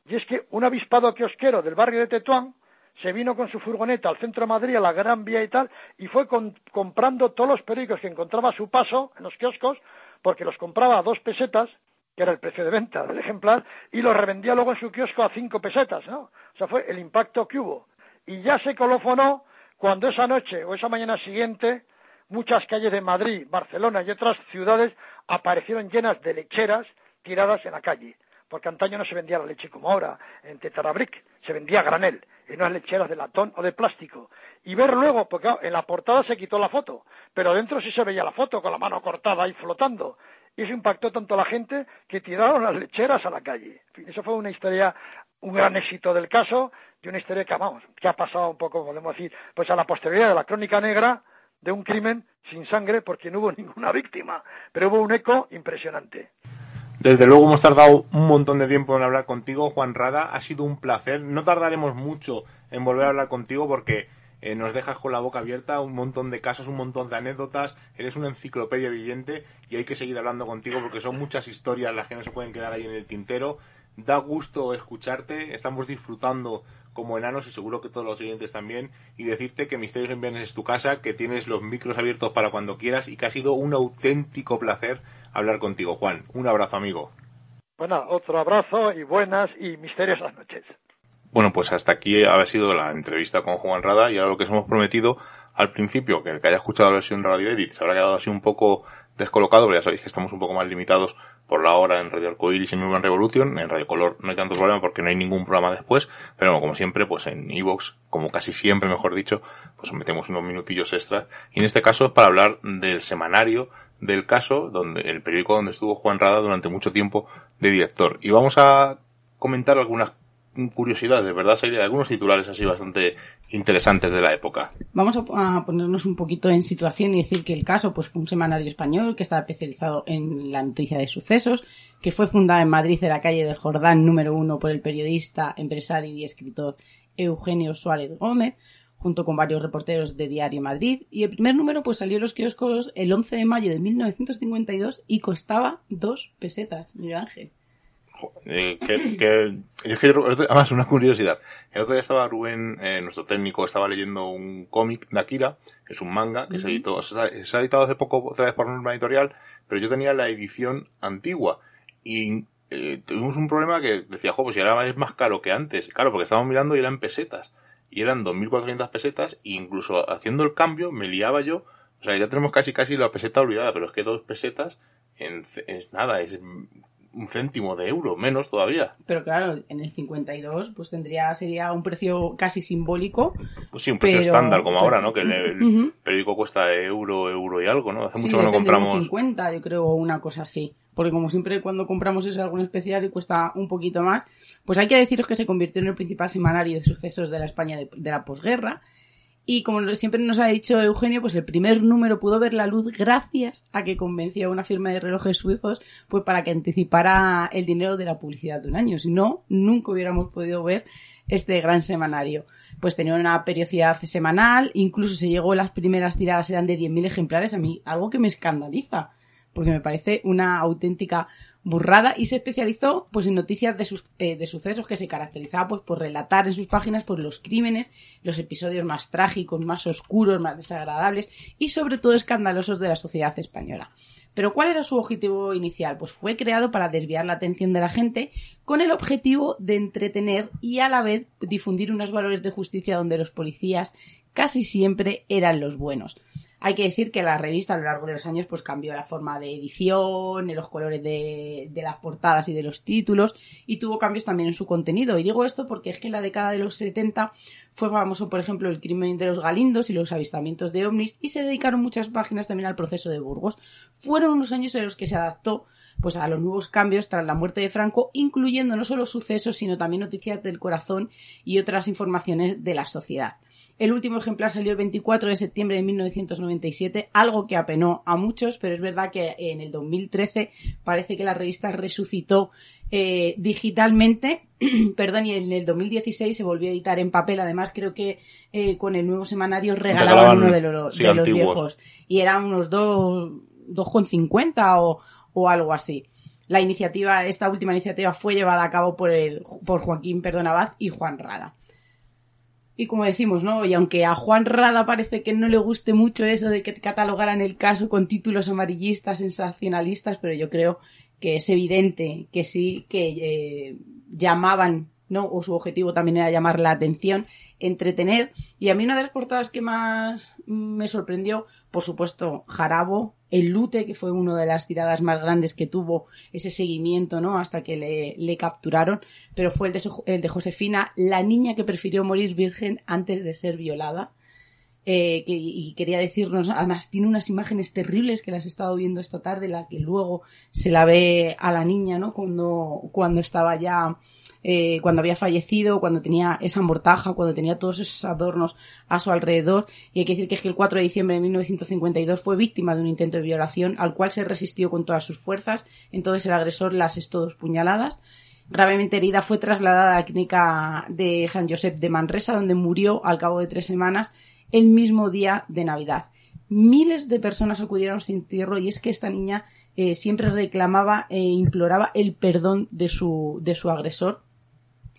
[SPEAKER 3] Y es que un avispado kiosquero del barrio de Tetuán se vino con su furgoneta al centro de Madrid, a la Gran Vía y tal, y fue con- comprando todos los periódicos que encontraba a su paso en los kioscos, porque los compraba a dos pesetas, que era el precio de venta del ejemplar, y los revendía luego en su kiosco a cinco pesetas, ¿no? O sea, fue el impacto que hubo. Y ya se colofonó cuando esa noche o esa mañana siguiente muchas calles de Madrid, Barcelona y otras ciudades aparecieron llenas de lecheras tiradas en la calle. Porque antaño no se vendía la leche como ahora, en Tetrabric, se vendía granel, en unas lecheras de latón o de plástico. Y ver luego, porque en la portada se quitó la foto, pero dentro sí se veía la foto con la mano cortada ahí flotando. Y eso impactó tanto a la gente que tiraron las lecheras a la calle. Eso fue una historia, un gran éxito del caso, y una historia que, vamos, que ha pasado un poco, podemos decir, pues a la posterioridad de la crónica negra de un crimen sin sangre porque no hubo (laughs) ninguna víctima, pero hubo un eco impresionante.
[SPEAKER 1] Desde luego hemos tardado un montón de tiempo en hablar contigo, Juan Rada. Ha sido un placer. No tardaremos mucho en volver a hablar contigo porque eh, nos dejas con la boca abierta, un montón de casos, un montón de anécdotas. Eres una enciclopedia viviente y hay que seguir hablando contigo porque son muchas historias las que no se pueden quedar ahí en el tintero. Da gusto escucharte, estamos disfrutando como enanos y seguro que todos los oyentes también, y decirte que Misterios en Viernes es tu casa, que tienes los micros abiertos para cuando quieras y que ha sido un auténtico placer hablar contigo, Juan. Un abrazo, amigo.
[SPEAKER 3] Bueno, otro abrazo y buenas y misteriosas noches.
[SPEAKER 1] Bueno, pues hasta aquí ha sido la entrevista con Juan Rada y ahora lo que os hemos prometido al principio, que el que haya escuchado la versión Radio Edit se habrá quedado así un poco descolocado, pero ya sabéis que estamos un poco más limitados por la hora en Radio Arcoiris y en Urban Revolution. En Radio Color no hay tanto problema porque no hay ningún programa después, pero como siempre, pues en Evox, como casi siempre, mejor dicho, pues metemos unos minutillos extras. Y en este caso es para hablar del semanario del caso, donde el periódico donde estuvo Juan Rada durante mucho tiempo de director. Y vamos a comentar algunas curiosidad, de verdad, hay algunos titulares así bastante interesantes de la época.
[SPEAKER 2] Vamos a, ponernos un poquito en situación y decir que el caso pues fue un semanario español que estaba especializado en la noticia de sucesos, que fue fundado en Madrid en la calle del Jordán número uno por el periodista, empresario y escritor Eugenio Suárez Gómez, junto con varios reporteros de Diario Madrid. Y el primer número pues salió en los kioscos el 11 de mayo de 1952 y costaba dos pesetas, Miguel Ángel.
[SPEAKER 1] Eh, que, que, (laughs) además, una curiosidad. El otro día estaba Rubén, eh, nuestro técnico, estaba leyendo un cómic de Akira, que es un manga, que se, editó, se, ha, editado hace poco otra vez por norma editorial, pero yo tenía la edición antigua. Y eh, tuvimos un problema que decía, jo, pues si ahora es más caro que antes. Claro, porque estábamos mirando y eran pesetas. Y eran 2.400 pesetas, e incluso haciendo el cambio me liaba yo. O sea, ya tenemos casi casi la peseta olvidada, pero es que dos pesetas en, es nada, es un céntimo de euro, menos todavía.
[SPEAKER 2] Pero claro, en el 52 pues tendría sería un precio casi simbólico.
[SPEAKER 1] Pues sí, un precio estándar como ahora, ¿no? Que el, periódico cuesta euro, euro y algo, ¿no? Hace mucho que no compramos.
[SPEAKER 2] 50, yo creo, una cosa así. Porque como siempre cuando compramos es algún especial y cuesta un poquito más, pues hay que deciros que se convirtió en el principal semanario de sucesos de la España de, de la posguerra y como siempre nos ha dicho Eugenio, pues el primer número pudo ver la luz gracias a que convenció a una firma de relojes suizos pues para que anticipara el dinero de la publicidad de un año. Si no, nunca hubiéramos podido ver este gran semanario. Pues tenía una periodicidad semanal, incluso se llegó, las primeras tiradas eran de 10.000 ejemplares, a mí algo que me escandaliza, porque me parece una auténtica burrada y se especializó pues en noticias de, eh, de sucesos que se caracterizaba pues por relatar en sus páginas pues los crímenes, los episodios más trágicos, más oscuros, más desagradables y sobre todo escandalosos de la sociedad española. Pero ¿cuál era su objetivo inicial? Pues fue creado para desviar la atención de la gente con el objetivo de entretener y a la vez difundir unos valores de justicia donde los policías casi siempre eran los buenos. Hay que decir que la revista a lo largo de los años pues cambió la forma de edición, los colores de, las portadas y de los títulos y tuvo cambios también en su contenido. Y digo esto porque es que en la década de los 70 fue famoso, por ejemplo, el crimen de los galindos y los avistamientos de ovnis y se dedicaron muchas páginas también al proceso de Burgos. Fueron unos años en los que se adaptó pues a los nuevos cambios tras la muerte de Franco, incluyendo no solo sucesos, sino también noticias del corazón y otras informaciones de la sociedad. El último ejemplar salió el 24 de septiembre de 1997, algo que apenó a muchos, pero es verdad que en el 2013 parece que la revista resucitó eh, digitalmente, (clears throat) perdón, y en el 2016 se volvió a editar en papel. Además, creo que eh, con el nuevo semanario regalaban, uno de, los viejos. Y eran unos 2,50 o, o algo así. La iniciativa, esta última iniciativa fue llevada a cabo por, el, por Joaquín Perdonabaz y Juan Rada. Y como decimos, ¿no? Y aunque a Juan Rada parece que no le guste mucho eso de que catalogaran el caso con títulos amarillistas, sensacionalistas, pero yo creo que es evidente que sí, que eh, llamaban, ¿no? O su objetivo también era llamar la atención, entretener. Y a mí una de las portadas que más me sorprendió, por supuesto, Jarabo, el Lute, que fue una de las tiradas más grandes que tuvo ese seguimiento, ¿no? Hasta que le, capturaron, pero fue el de, el de, Josefina, la niña que prefirió morir virgen antes de ser violada. Eh, que, y quería decirnos, además tiene unas imágenes terribles que las he estado viendo esta tarde, la que luego se la ve a la niña, ¿no? Cuando, cuando estaba ya eh, cuando había fallecido, cuando tenía esa mortaja, cuando tenía todos esos adornos a su alrededor. Y hay que decir que, es que el 4 de diciembre de 1952 fue víctima de un intento de violación al cual se resistió con todas sus fuerzas. Entonces el agresor la asestó dos puñaladas. Gravemente herida fue trasladada a la clínica de San Josep de Manresa, donde murió al cabo de tres semanas el mismo día de Navidad. Miles de personas acudieron sin entierro y es que esta niña eh, siempre reclamaba e imploraba el perdón de su, de su agresor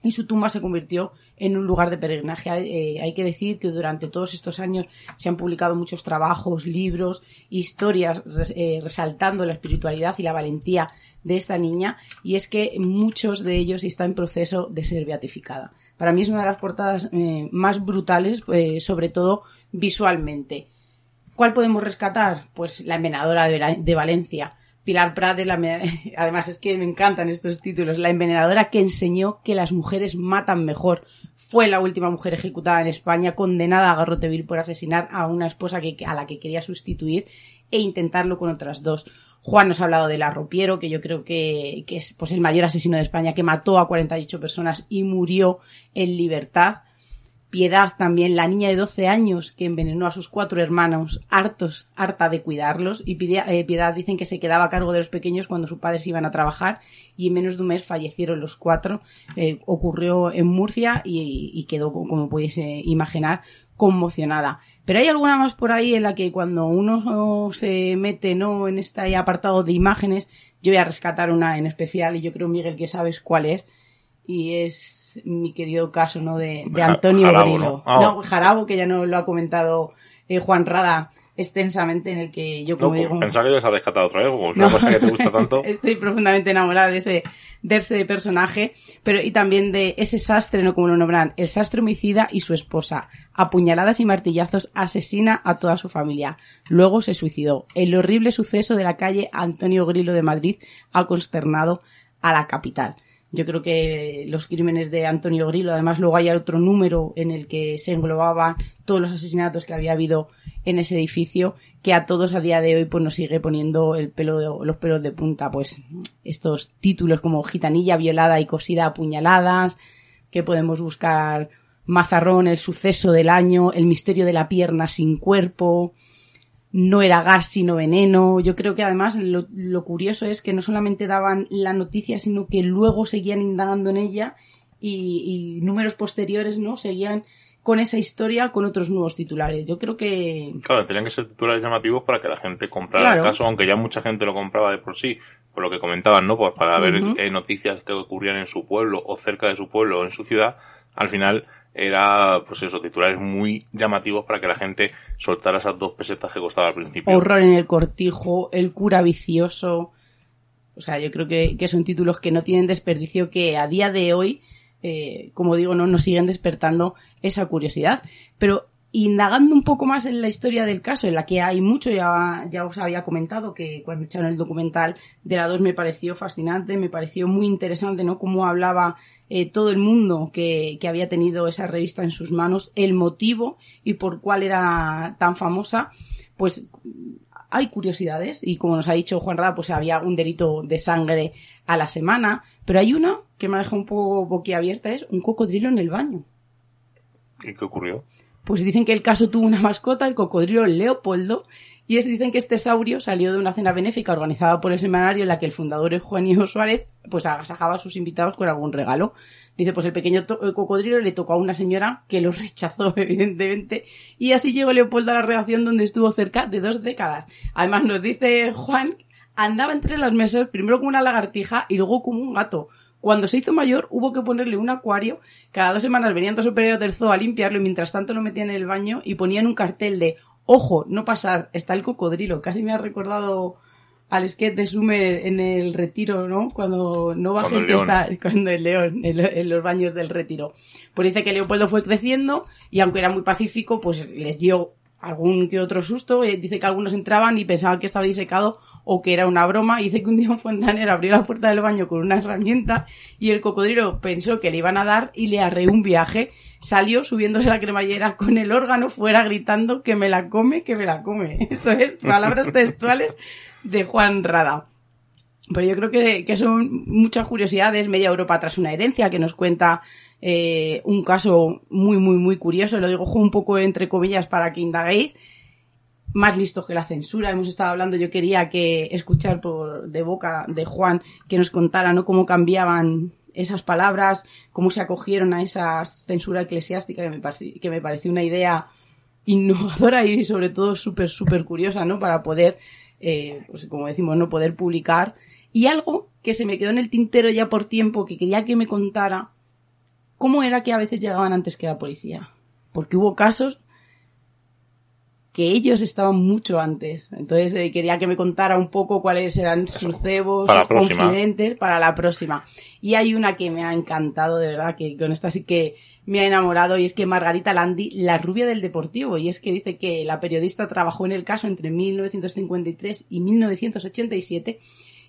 [SPEAKER 2] y su tumba se convirtió en un lugar de peregrinaje. Eh, hay que decir que durante todos estos años se han publicado muchos trabajos, libros, historias eh, resaltando la espiritualidad y la valentía de esta niña y es que muchos de ellos están en proceso de ser beatificada. Para mí es una de las portadas eh, más brutales, sobre todo visualmente. ¿Cuál podemos rescatar? Pues la envenenadora de Valencia Pilar Prat, la, (laughs) además es que me encantan estos títulos, la envenenadora que enseñó que las mujeres matan mejor. Fue la última mujer ejecutada en España, condenada a garrote vil por asesinar a una esposa que, a la que quería sustituir e intentarlo con otras dos. Juan nos ha hablado del arropiero, que yo creo que, que es pues, el mayor asesino de España, que mató a 48 personas y murió en libertad. Piedad también, la niña de 12 años que envenenó a sus cuatro hermanos, hartos, harta de cuidarlos, y eh, Piedad dicen que se quedaba a cargo de los pequeños cuando sus padres iban a trabajar y en menos de un mes fallecieron los cuatro. Eh, ocurrió en Murcia y, quedó, como podéis imaginar, conmocionada. Pero hay alguna más por ahí en la que cuando uno se mete no en este apartado de imágenes, yo voy a rescatar una en especial y yo creo, Miguel, que sabes cuál es. Y es mi querido caso, ¿no? De, Antonio Jarabo,
[SPEAKER 1] ah.
[SPEAKER 2] ¿no? Jarabo, que ya no lo ha comentado eh, Juan Rada extensamente, en el que yo, como digo...
[SPEAKER 1] Pensaba que ya se ha rescatado otra vez, como es una cosa que te gusta tanto. (laughs)
[SPEAKER 2] Estoy profundamente enamorada de ese, de ese personaje, pero y también de ese sastre, no como lo nombran, el sastre homicida y su esposa. Apuñaladas y martillazos asesina a toda su familia. Luego se suicidó. El horrible suceso de la calle Antonio Grilo de Madrid ha consternado a la capital. Yo creo que los crímenes de Antonio Grillo, además luego hay otro número en el que se englobaban todos los asesinatos que había habido en ese edificio, que a todos a día de hoy pues nos sigue poniendo el pelo los pelos de punta, pues estos títulos como gitanilla violada y cosida a puñaladas, que podemos buscar Mazarrón, el suceso del año, el misterio de la pierna sin cuerpo, no era gas sino veneno. Yo creo que además lo, curioso es que no solamente daban la noticia, sino que luego seguían indagando en ella y, números posteriores, ¿no? Seguían con esa historia con otros nuevos titulares. Yo creo que...
[SPEAKER 1] Claro, tenían que ser titulares llamativos para que la gente comprara el caso, aunque ya mucha gente lo compraba de por sí, por lo que comentaban, ¿no? Pues para ver eh, noticias que ocurrían en su pueblo o cerca de su pueblo o en su ciudad, al final era, pues eso, titulares muy llamativos para que la gente soltara esas dos pesetas que costaba al principio.
[SPEAKER 2] Horror en el cortijo, el cura vicioso. O sea, yo creo que, que son títulos que no tienen desperdicio, que a día de hoy, eh, como digo, no nos siguen despertando esa curiosidad. Pero indagando un poco más en la historia del caso, en la que hay mucho, ya, os había comentado que cuando echaron el documental de la 2 me pareció fascinante, me pareció muy interesante, ¿no? Cómo hablaba eh, todo el mundo que, que, había tenido esa revista en sus manos, el motivo y por cuál era tan famosa, pues hay curiosidades y como nos ha dicho Juan Rada, pues había un delito de sangre a la semana, pero hay una que me ha dejado un poco boquiabierta, es un cocodrilo en el baño.
[SPEAKER 1] ¿Y qué ocurrió?
[SPEAKER 2] Pues dicen que el caso tuvo una mascota, el cocodrilo Leopoldo, y dicen que este saurio salió de una cena benéfica organizada por el semanario en la que el fundador Eugenio Suárez pues agasajaba a sus invitados con algún regalo. Dice, pues el pequeño cocodrilo le tocó a una señora que lo rechazó, (laughs) evidentemente, y así llegó Leopoldo a la redacción donde estuvo cerca de dos décadas. Además nos dice Juan, andaba entre las mesas primero como una lagartija y luego como un gato. Cuando se hizo mayor, hubo que ponerle un acuario. Cada dos semanas venían dos superiores del zoo a limpiarlo y mientras tanto lo metían en el baño y ponían un cartel de ojo, no pasar, está el cocodrilo. Casi me ha recordado al sketch de Sumer en el retiro, ¿no? Cuando no va gente, está cuando el león, en, los baños del retiro. Pues dice que Leopoldo fue creciendo y aunque era muy pacífico, pues les dio algún que otro susto. Eh, dice que algunos entraban y pensaban que estaba disecado o que era una broma. Dice que un día un fontanero abrió la puerta del baño con una herramienta y el cocodrilo pensó que le iban a dar y le arreó un viaje. Salió subiéndose la cremallera con el órgano fuera gritando que me la come, que me la come. (laughs) Esto es palabras textuales de Juan Rada. Pero yo creo que, que son muchas curiosidades. Media Europa tras una herencia que nos cuenta eh, un caso muy, muy, muy curioso. Lo digo un poco entre comillas para que indaguéis. Más listo que la censura. Hemos estado hablando, yo quería que escuchar por de boca de Juan que nos contara ¿no? cómo cambiaban esas palabras, cómo se acogieron a esa censura eclesiástica que me, pareció, que me pareció una idea innovadora y sobre todo súper, súper curiosa, ¿no? Para poder eh, pues como decimos, no poder publicar. Y algo que se me quedó en el tintero ya por tiempo, que quería que me contara, cómo era que a veces llegaban antes que la policía. Porque hubo casos que ellos estaban mucho antes. Entonces eh, quería que me contara un poco cuáles eran sus cebos,
[SPEAKER 1] Para
[SPEAKER 2] sus confidentes para la próxima. Y hay una que me ha encantado, de verdad, que con esta sí que me ha enamorado, y es que Margarita Landi, la rubia del Deportivo, y es que dice que la periodista trabajó en el caso entre 1953 y 1987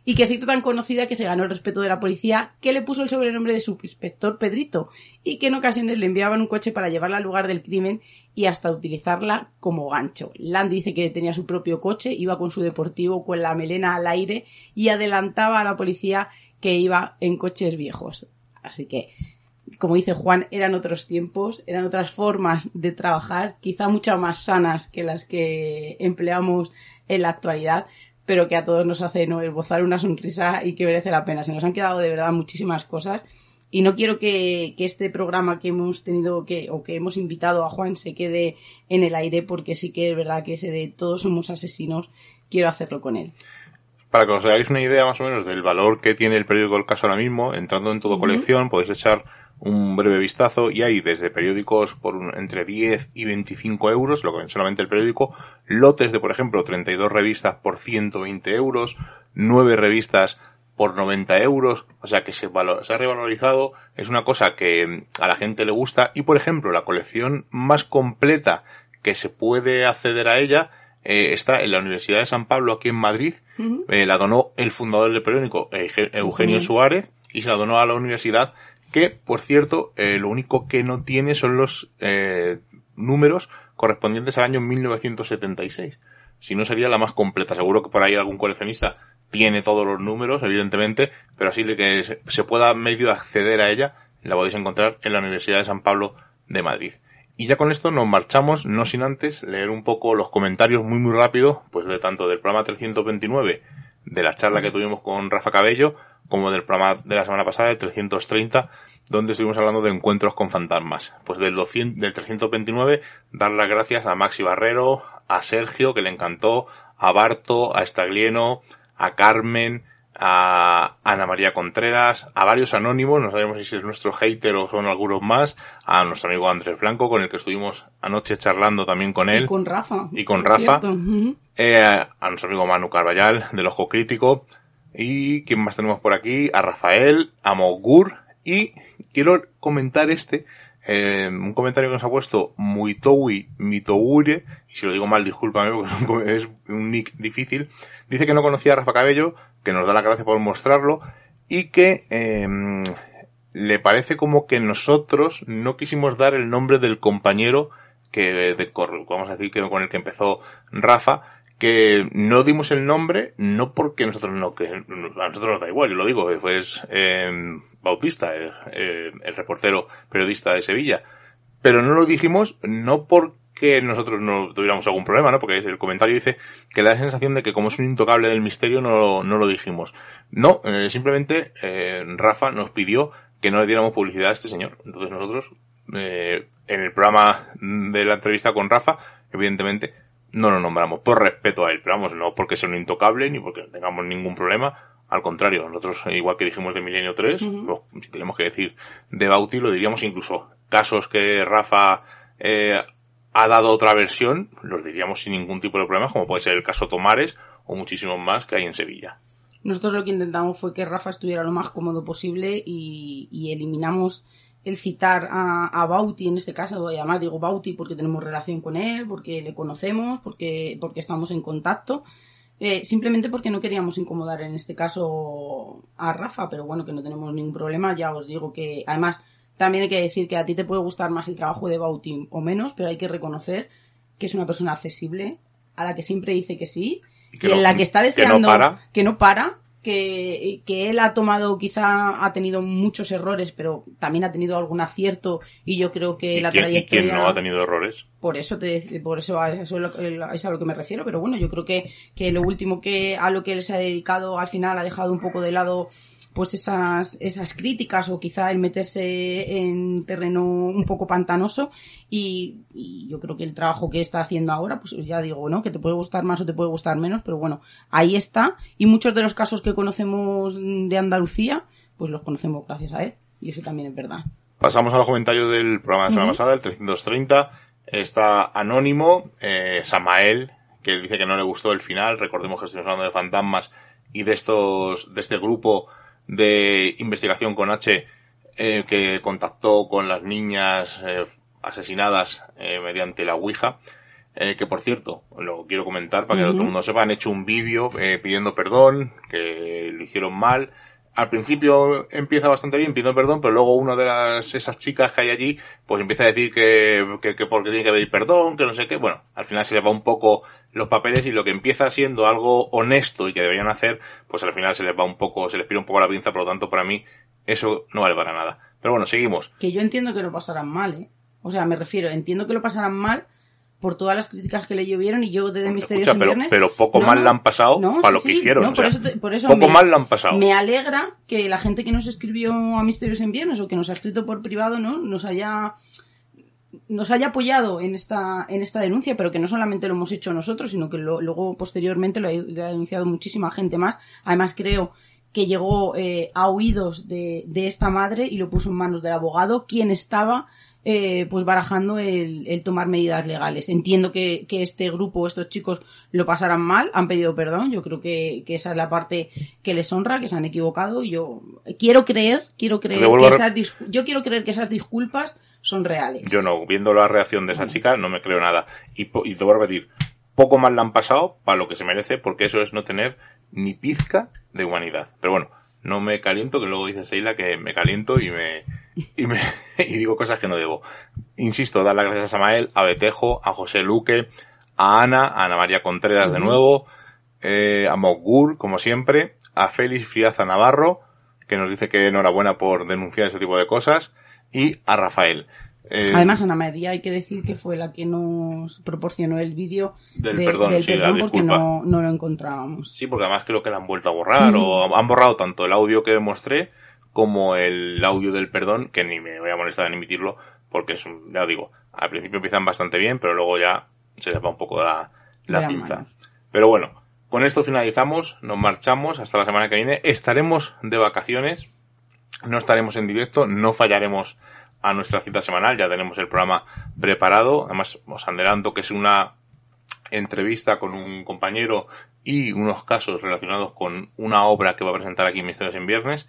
[SPEAKER 2] y que se hizo tan conocida que se ganó el respeto de la policía que le puso el sobrenombre de subinspector Pedrito y que en ocasiones le enviaban un coche para llevarla al lugar del crimen y hasta utilizarla como gancho. Land dice que tenía su propio coche, iba con su deportivo con la melena al aire y adelantaba a la policía que iba en coches viejos. Así que, como dice Juan, eran otros tiempos, eran otras formas de trabajar, quizá mucho más sanas que las que empleamos en la actualidad, pero que a todos nos hace ¿no? esbozar una sonrisa y que merece la pena. Se nos han quedado de verdad muchísimas cosas y no quiero que, que este programa que hemos tenido que, o que hemos invitado a Juan se quede en el aire porque sí que es verdad que ese de todos somos asesinos, quiero hacerlo con él.
[SPEAKER 1] Para que os hagáis una idea más o menos del valor que tiene el periódico El Caso ahora mismo, entrando en todo colección, podéis echar un breve vistazo y hay desde periódicos por un- entre 10 y 25 euros, lo que ven solamente el periódico, lotes de, por ejemplo, 32 revistas por 120 euros, 9 revistas por 90 euros, o sea que se, valo- se ha revalorizado, es una cosa que mm, a la gente le gusta y, por ejemplo, la colección más completa que se puede acceder a ella eh, está en la Universidad de San Pablo aquí en Madrid, eh, la donó el fundador del periódico, Euge- Eugenio Suárez, y se la donó a la universidad, que, por cierto, eh, lo único que no tiene son los eh, números correspondientes al año 1976. Si no sería la más completa. Seguro que por ahí algún coleccionista tiene todos los números, evidentemente, pero así que se- se pueda medio acceder a ella, la podéis encontrar en la Universidad de San Pablo de Madrid. Y ya con esto nos marchamos, no sin antes leer un poco los comentarios muy muy rápido, pues de tanto del programa 329, de la charla que tuvimos con Rafa Cabello, como del programa de la semana pasada, de 330, donde estuvimos hablando de encuentros con fantasmas. Pues del, 200, del 329, dar las gracias a Maxi Barrero, a Sergio, que le encantó, a Barto, a Estaglieno, a Carmen, a Ana María Contreras, a varios anónimos, no sabemos si es nuestro hater o son algunos más, a nuestro amigo Andrés Blanco, con el que estuvimos anoche charlando también con él,
[SPEAKER 2] Y con Rafa.
[SPEAKER 1] Y con Rafa. eh, a nuestro amigo Manu Carballal, del Ojo Crítico, y ¿quién más tenemos por aquí? A Rafael, a Mogur, y quiero comentar este, eh, un comentario que nos ha puesto Muitowi Mitoure, y si lo digo mal, discúlpame porque (laughs) es un, nick difícil, dice que no conocía a Rafa Cabello, que nos da la gracia por mostrarlo, y que eh, le parece como que nosotros no quisimos dar el nombre del compañero que, vamos a decir que con el que empezó Rafa, no dimos el nombre, no porque nosotros no, que a nosotros nos da igual, yo lo digo, pues Bautista, el, eh, el reportero periodista de Sevilla, pero no lo dijimos no porque nosotros no tuviéramos algún problema, ¿no? Porque el comentario dice que da la sensación de que como es un intocable del misterio no, no lo dijimos. No, simplemente Rafa nos pidió que no le diéramos publicidad a este señor. Entonces nosotros, en el programa de la entrevista con Rafa, evidentemente no lo nombramos por respeto a él, pero vamos, no porque sea un intocable ni porque tengamos ningún problema. Al contrario, nosotros, igual que dijimos de Milenio 3, lo- si tenemos que decir de Bauti, lo diríamos incluso casos que Rafa eh, ha dado otra versión, los diríamos sin ningún tipo de problema, como puede ser el caso Tomares o muchísimos más que hay en Sevilla.
[SPEAKER 2] Nosotros lo que intentamos fue que Rafa estuviera lo más cómodo posible y, y eliminamos el citar a, a Bauti, en este caso voy a llamar, digo Bauti porque tenemos relación con él, porque le conocemos, porque, porque estamos en contacto, eh, simplemente porque no queríamos incomodar en este caso a Rafa, pero bueno, que no tenemos ningún problema, ya os digo que además también hay que decir que a ti te puede gustar más el trabajo de Bauti o menos, pero hay que reconocer que es una persona accesible, a la que siempre dice que sí,
[SPEAKER 1] Y
[SPEAKER 2] y,
[SPEAKER 1] que no-
[SPEAKER 2] en la que está
[SPEAKER 1] que no
[SPEAKER 2] deseando
[SPEAKER 1] para.
[SPEAKER 2] que no para que, que él ha tomado, quizá ha tenido muchos errores, pero también ha tenido algún acierto y yo creo que
[SPEAKER 1] ¿Y
[SPEAKER 2] la
[SPEAKER 1] quién, y
[SPEAKER 2] trayectoria...
[SPEAKER 1] quién no ha tenido errores?
[SPEAKER 2] Por eso te, por eso a eso es a lo que me refiero, pero bueno, yo creo que, que lo último que a lo que él se ha dedicado al final ha dejado un poco de lado pues esas, esas críticas o quizá el meterse en terreno un poco pantanoso y, y yo creo que el trabajo que está haciendo ahora, pues ya digo, ¿no? Que te puede gustar más o te puede gustar menos, pero bueno, ahí está y muchos de los casos que conocemos de Andalucía, pues los conocemos gracias a él y eso también es verdad.
[SPEAKER 1] Pasamos a los comentarios del programa de la semana pasada, el 330. Está Anónimo, eh, Samael, que dice que no le gustó el final. Recordemos que estamos hablando de fantasmas y de estos, de este grupo de investigación con H eh, que contactó con las niñas eh, asesinadas eh, mediante la Ouija. Que por cierto, lo quiero comentar para que
[SPEAKER 2] Ujú.
[SPEAKER 1] todo el mundo sepa, han hecho un vídeo eh, pidiendo perdón, que lo hicieron mal. Al principio empieza bastante bien pidiendo perdón, pero luego una de las, esas chicas que hay allí, pues empieza a decir que, que, que porque tiene que pedir perdón, que no sé qué. Bueno, al final se le va un poco los papeles y lo que empieza siendo algo honesto y que deberían hacer, pues al final se les va un poco, se les pira un poco la pinza, por lo tanto para mí eso no vale para nada. Pero bueno, seguimos.
[SPEAKER 2] Que yo entiendo que lo pasarán mal, ¿eh? O sea, me refiero, entiendo que lo pasarán mal por todas las críticas que le llovieron y yo de Misterios
[SPEAKER 1] Escucha,
[SPEAKER 2] en
[SPEAKER 1] pero,
[SPEAKER 2] Viernes...
[SPEAKER 1] pero poco
[SPEAKER 2] No,
[SPEAKER 1] mal la han pasado
[SPEAKER 2] No,
[SPEAKER 1] para
[SPEAKER 2] sí,
[SPEAKER 1] lo que
[SPEAKER 2] sí,
[SPEAKER 1] hicieron.
[SPEAKER 2] no,
[SPEAKER 1] o
[SPEAKER 2] por
[SPEAKER 1] sea,
[SPEAKER 2] eso, te- por eso
[SPEAKER 1] poco
[SPEAKER 2] me-
[SPEAKER 1] mal la han pasado.
[SPEAKER 2] Me alegra que la gente que nos escribió a Misterios en Viernes o que nos ha escrito por privado, ¿no? Nos haya nos haya apoyado en esta en esta denuncia, pero que no solamente lo hemos hecho nosotros, sino que lo- luego posteriormente lo ha, lo ha denunciado muchísima gente más. Además creo que llegó eh, a oídos de, de esta madre y lo puso en manos del abogado, quien estaba eh, pues barajando el, el tomar medidas legales. Entiendo que, que este grupo, estos chicos, lo pasarán mal, han pedido perdón, yo creo que, que esa es la parte que les honra, que se han equivocado, y yo quiero creer, quiero creer que esas yo quiero creer que esas disculpas son reales.
[SPEAKER 1] Yo no, viendo la reacción de esa chica, no me creo nada. Y, y te voy a repetir, poco mal la han pasado para lo que se merece, porque eso es no tener ni pizca de humanidad. Pero bueno, no me caliento, que luego dice Seila que me caliento y me, (laughs) y me, y digo cosas que no debo. Insisto, dar las gracias a Samael, a Betejo, a José Luque, a Ana, a Ana María Contreras de nuevo, eh, a Mogur, como siempre, a Félix Friaza Navarro, que nos dice que enhorabuena por denunciar ese tipo de cosas, y a Rafael. Eh,
[SPEAKER 2] Además, Ana María, hay que decir que fue la que nos proporcionó el vídeo
[SPEAKER 1] Del
[SPEAKER 2] de-
[SPEAKER 1] perdón,
[SPEAKER 2] del
[SPEAKER 1] sí,
[SPEAKER 2] perdón porque no, no lo encontrábamos.
[SPEAKER 1] Sí, porque además creo que la han vuelto a borrar o han borrado tanto el audio que mostré como el audio del perdón, que ni me voy a molestar en emitirlo, porque es un, ya digo, al principio empiezan bastante bien, pero luego ya se les va un poco la, la pinza. Pero bueno, con esto finalizamos, nos marchamos hasta la semana que viene, estaremos de vacaciones, no estaremos en directo, no fallaremos a nuestra cita semanal, ya tenemos el programa preparado, además os adelanto que es una entrevista con un compañero y unos casos relacionados con una obra que va a presentar aquí en Misterios en Viernes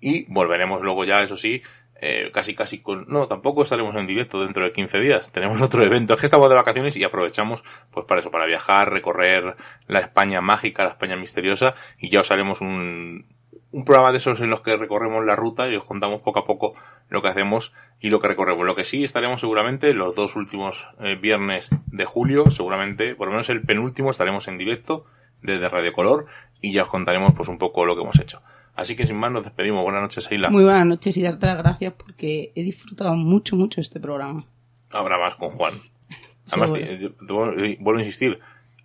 [SPEAKER 1] y volveremos luego ya, eso sí, eh, casi casi con... No, tampoco estaremos en directo dentro de 15 días, tenemos (laughs) otro evento, es que estamos de vacaciones y aprovechamos pues para eso, para viajar, recorrer la España mágica, la España misteriosa y ya os haremos un, un programa de esos en los que recorremos la ruta y os contamos poco a poco lo que hacemos y lo que recorremos. Lo que sí estaremos seguramente los dos últimos eh, viernes de julio, seguramente, por lo menos el penúltimo, estaremos en directo desde Radio Color y ya os contaremos pues un poco lo que hemos hecho. Así que sin más nos despedimos. Buenas noches, Seila.
[SPEAKER 2] Muy buenas noches y darte las gracias porque he disfrutado mucho, mucho este programa.
[SPEAKER 1] Habrá más con Juan. (laughs) Además, vuelvo eh, vuelvo a insistir,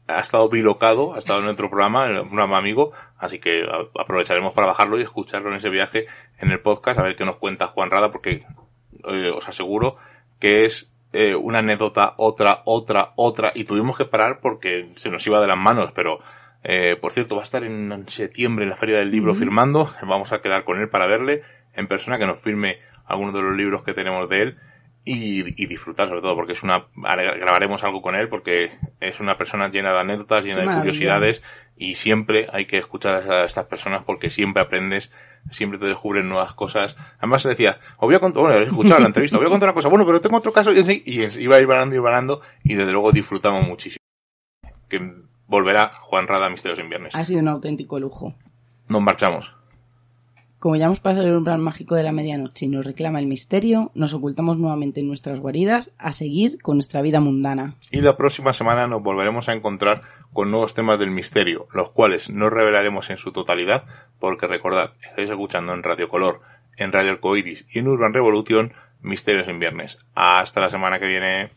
[SPEAKER 1] ha estado bilocado, ha estado en otro programa, en un programa amigo, así que aprovecharemos para bajarlo y escucharlo en ese viaje en el podcast, a ver qué nos cuenta Juan Rada, porque eh, os aseguro que es eh, una anécdota, otra, otra, otra, y tuvimos que parar porque se nos iba de las manos, pero eh, por cierto, va a estar en septiembre en la Feria del Libro firmando, vamos a quedar con él para verle en persona, que nos firme algunos de los libros que tenemos de él y, y disfrutar sobre todo porque es una grabaremos algo con él porque es una persona llena de anécdotas llena de curiosidades y siempre hay que escuchar a estas personas porque siempre aprendes siempre te descubren nuevas cosas. Además se decía os voy a contar bueno he escuchado la entrevista os voy a contar una cosa bueno pero tengo otro caso y así y iba ir varando y desde luego disfrutamos muchísimo. Que volverá Juan Rada a Misterios en Viernes
[SPEAKER 2] Ha sido un auténtico lujo.
[SPEAKER 1] nos marchamos
[SPEAKER 2] Como ya hemos pasado el umbral mágico de la medianoche y nos reclama el misterio, nos ocultamos nuevamente en nuestras guaridas a seguir con nuestra vida mundana.
[SPEAKER 1] y la próxima semana nos volveremos a encontrar con nuevos temas del misterio, los cuales no revelaremos en su totalidad, porque recordad, estáis escuchando en Radio Color, en Radio Arcoiris y en Urban Revolution Misterios en Viernes. Hasta la semana que viene.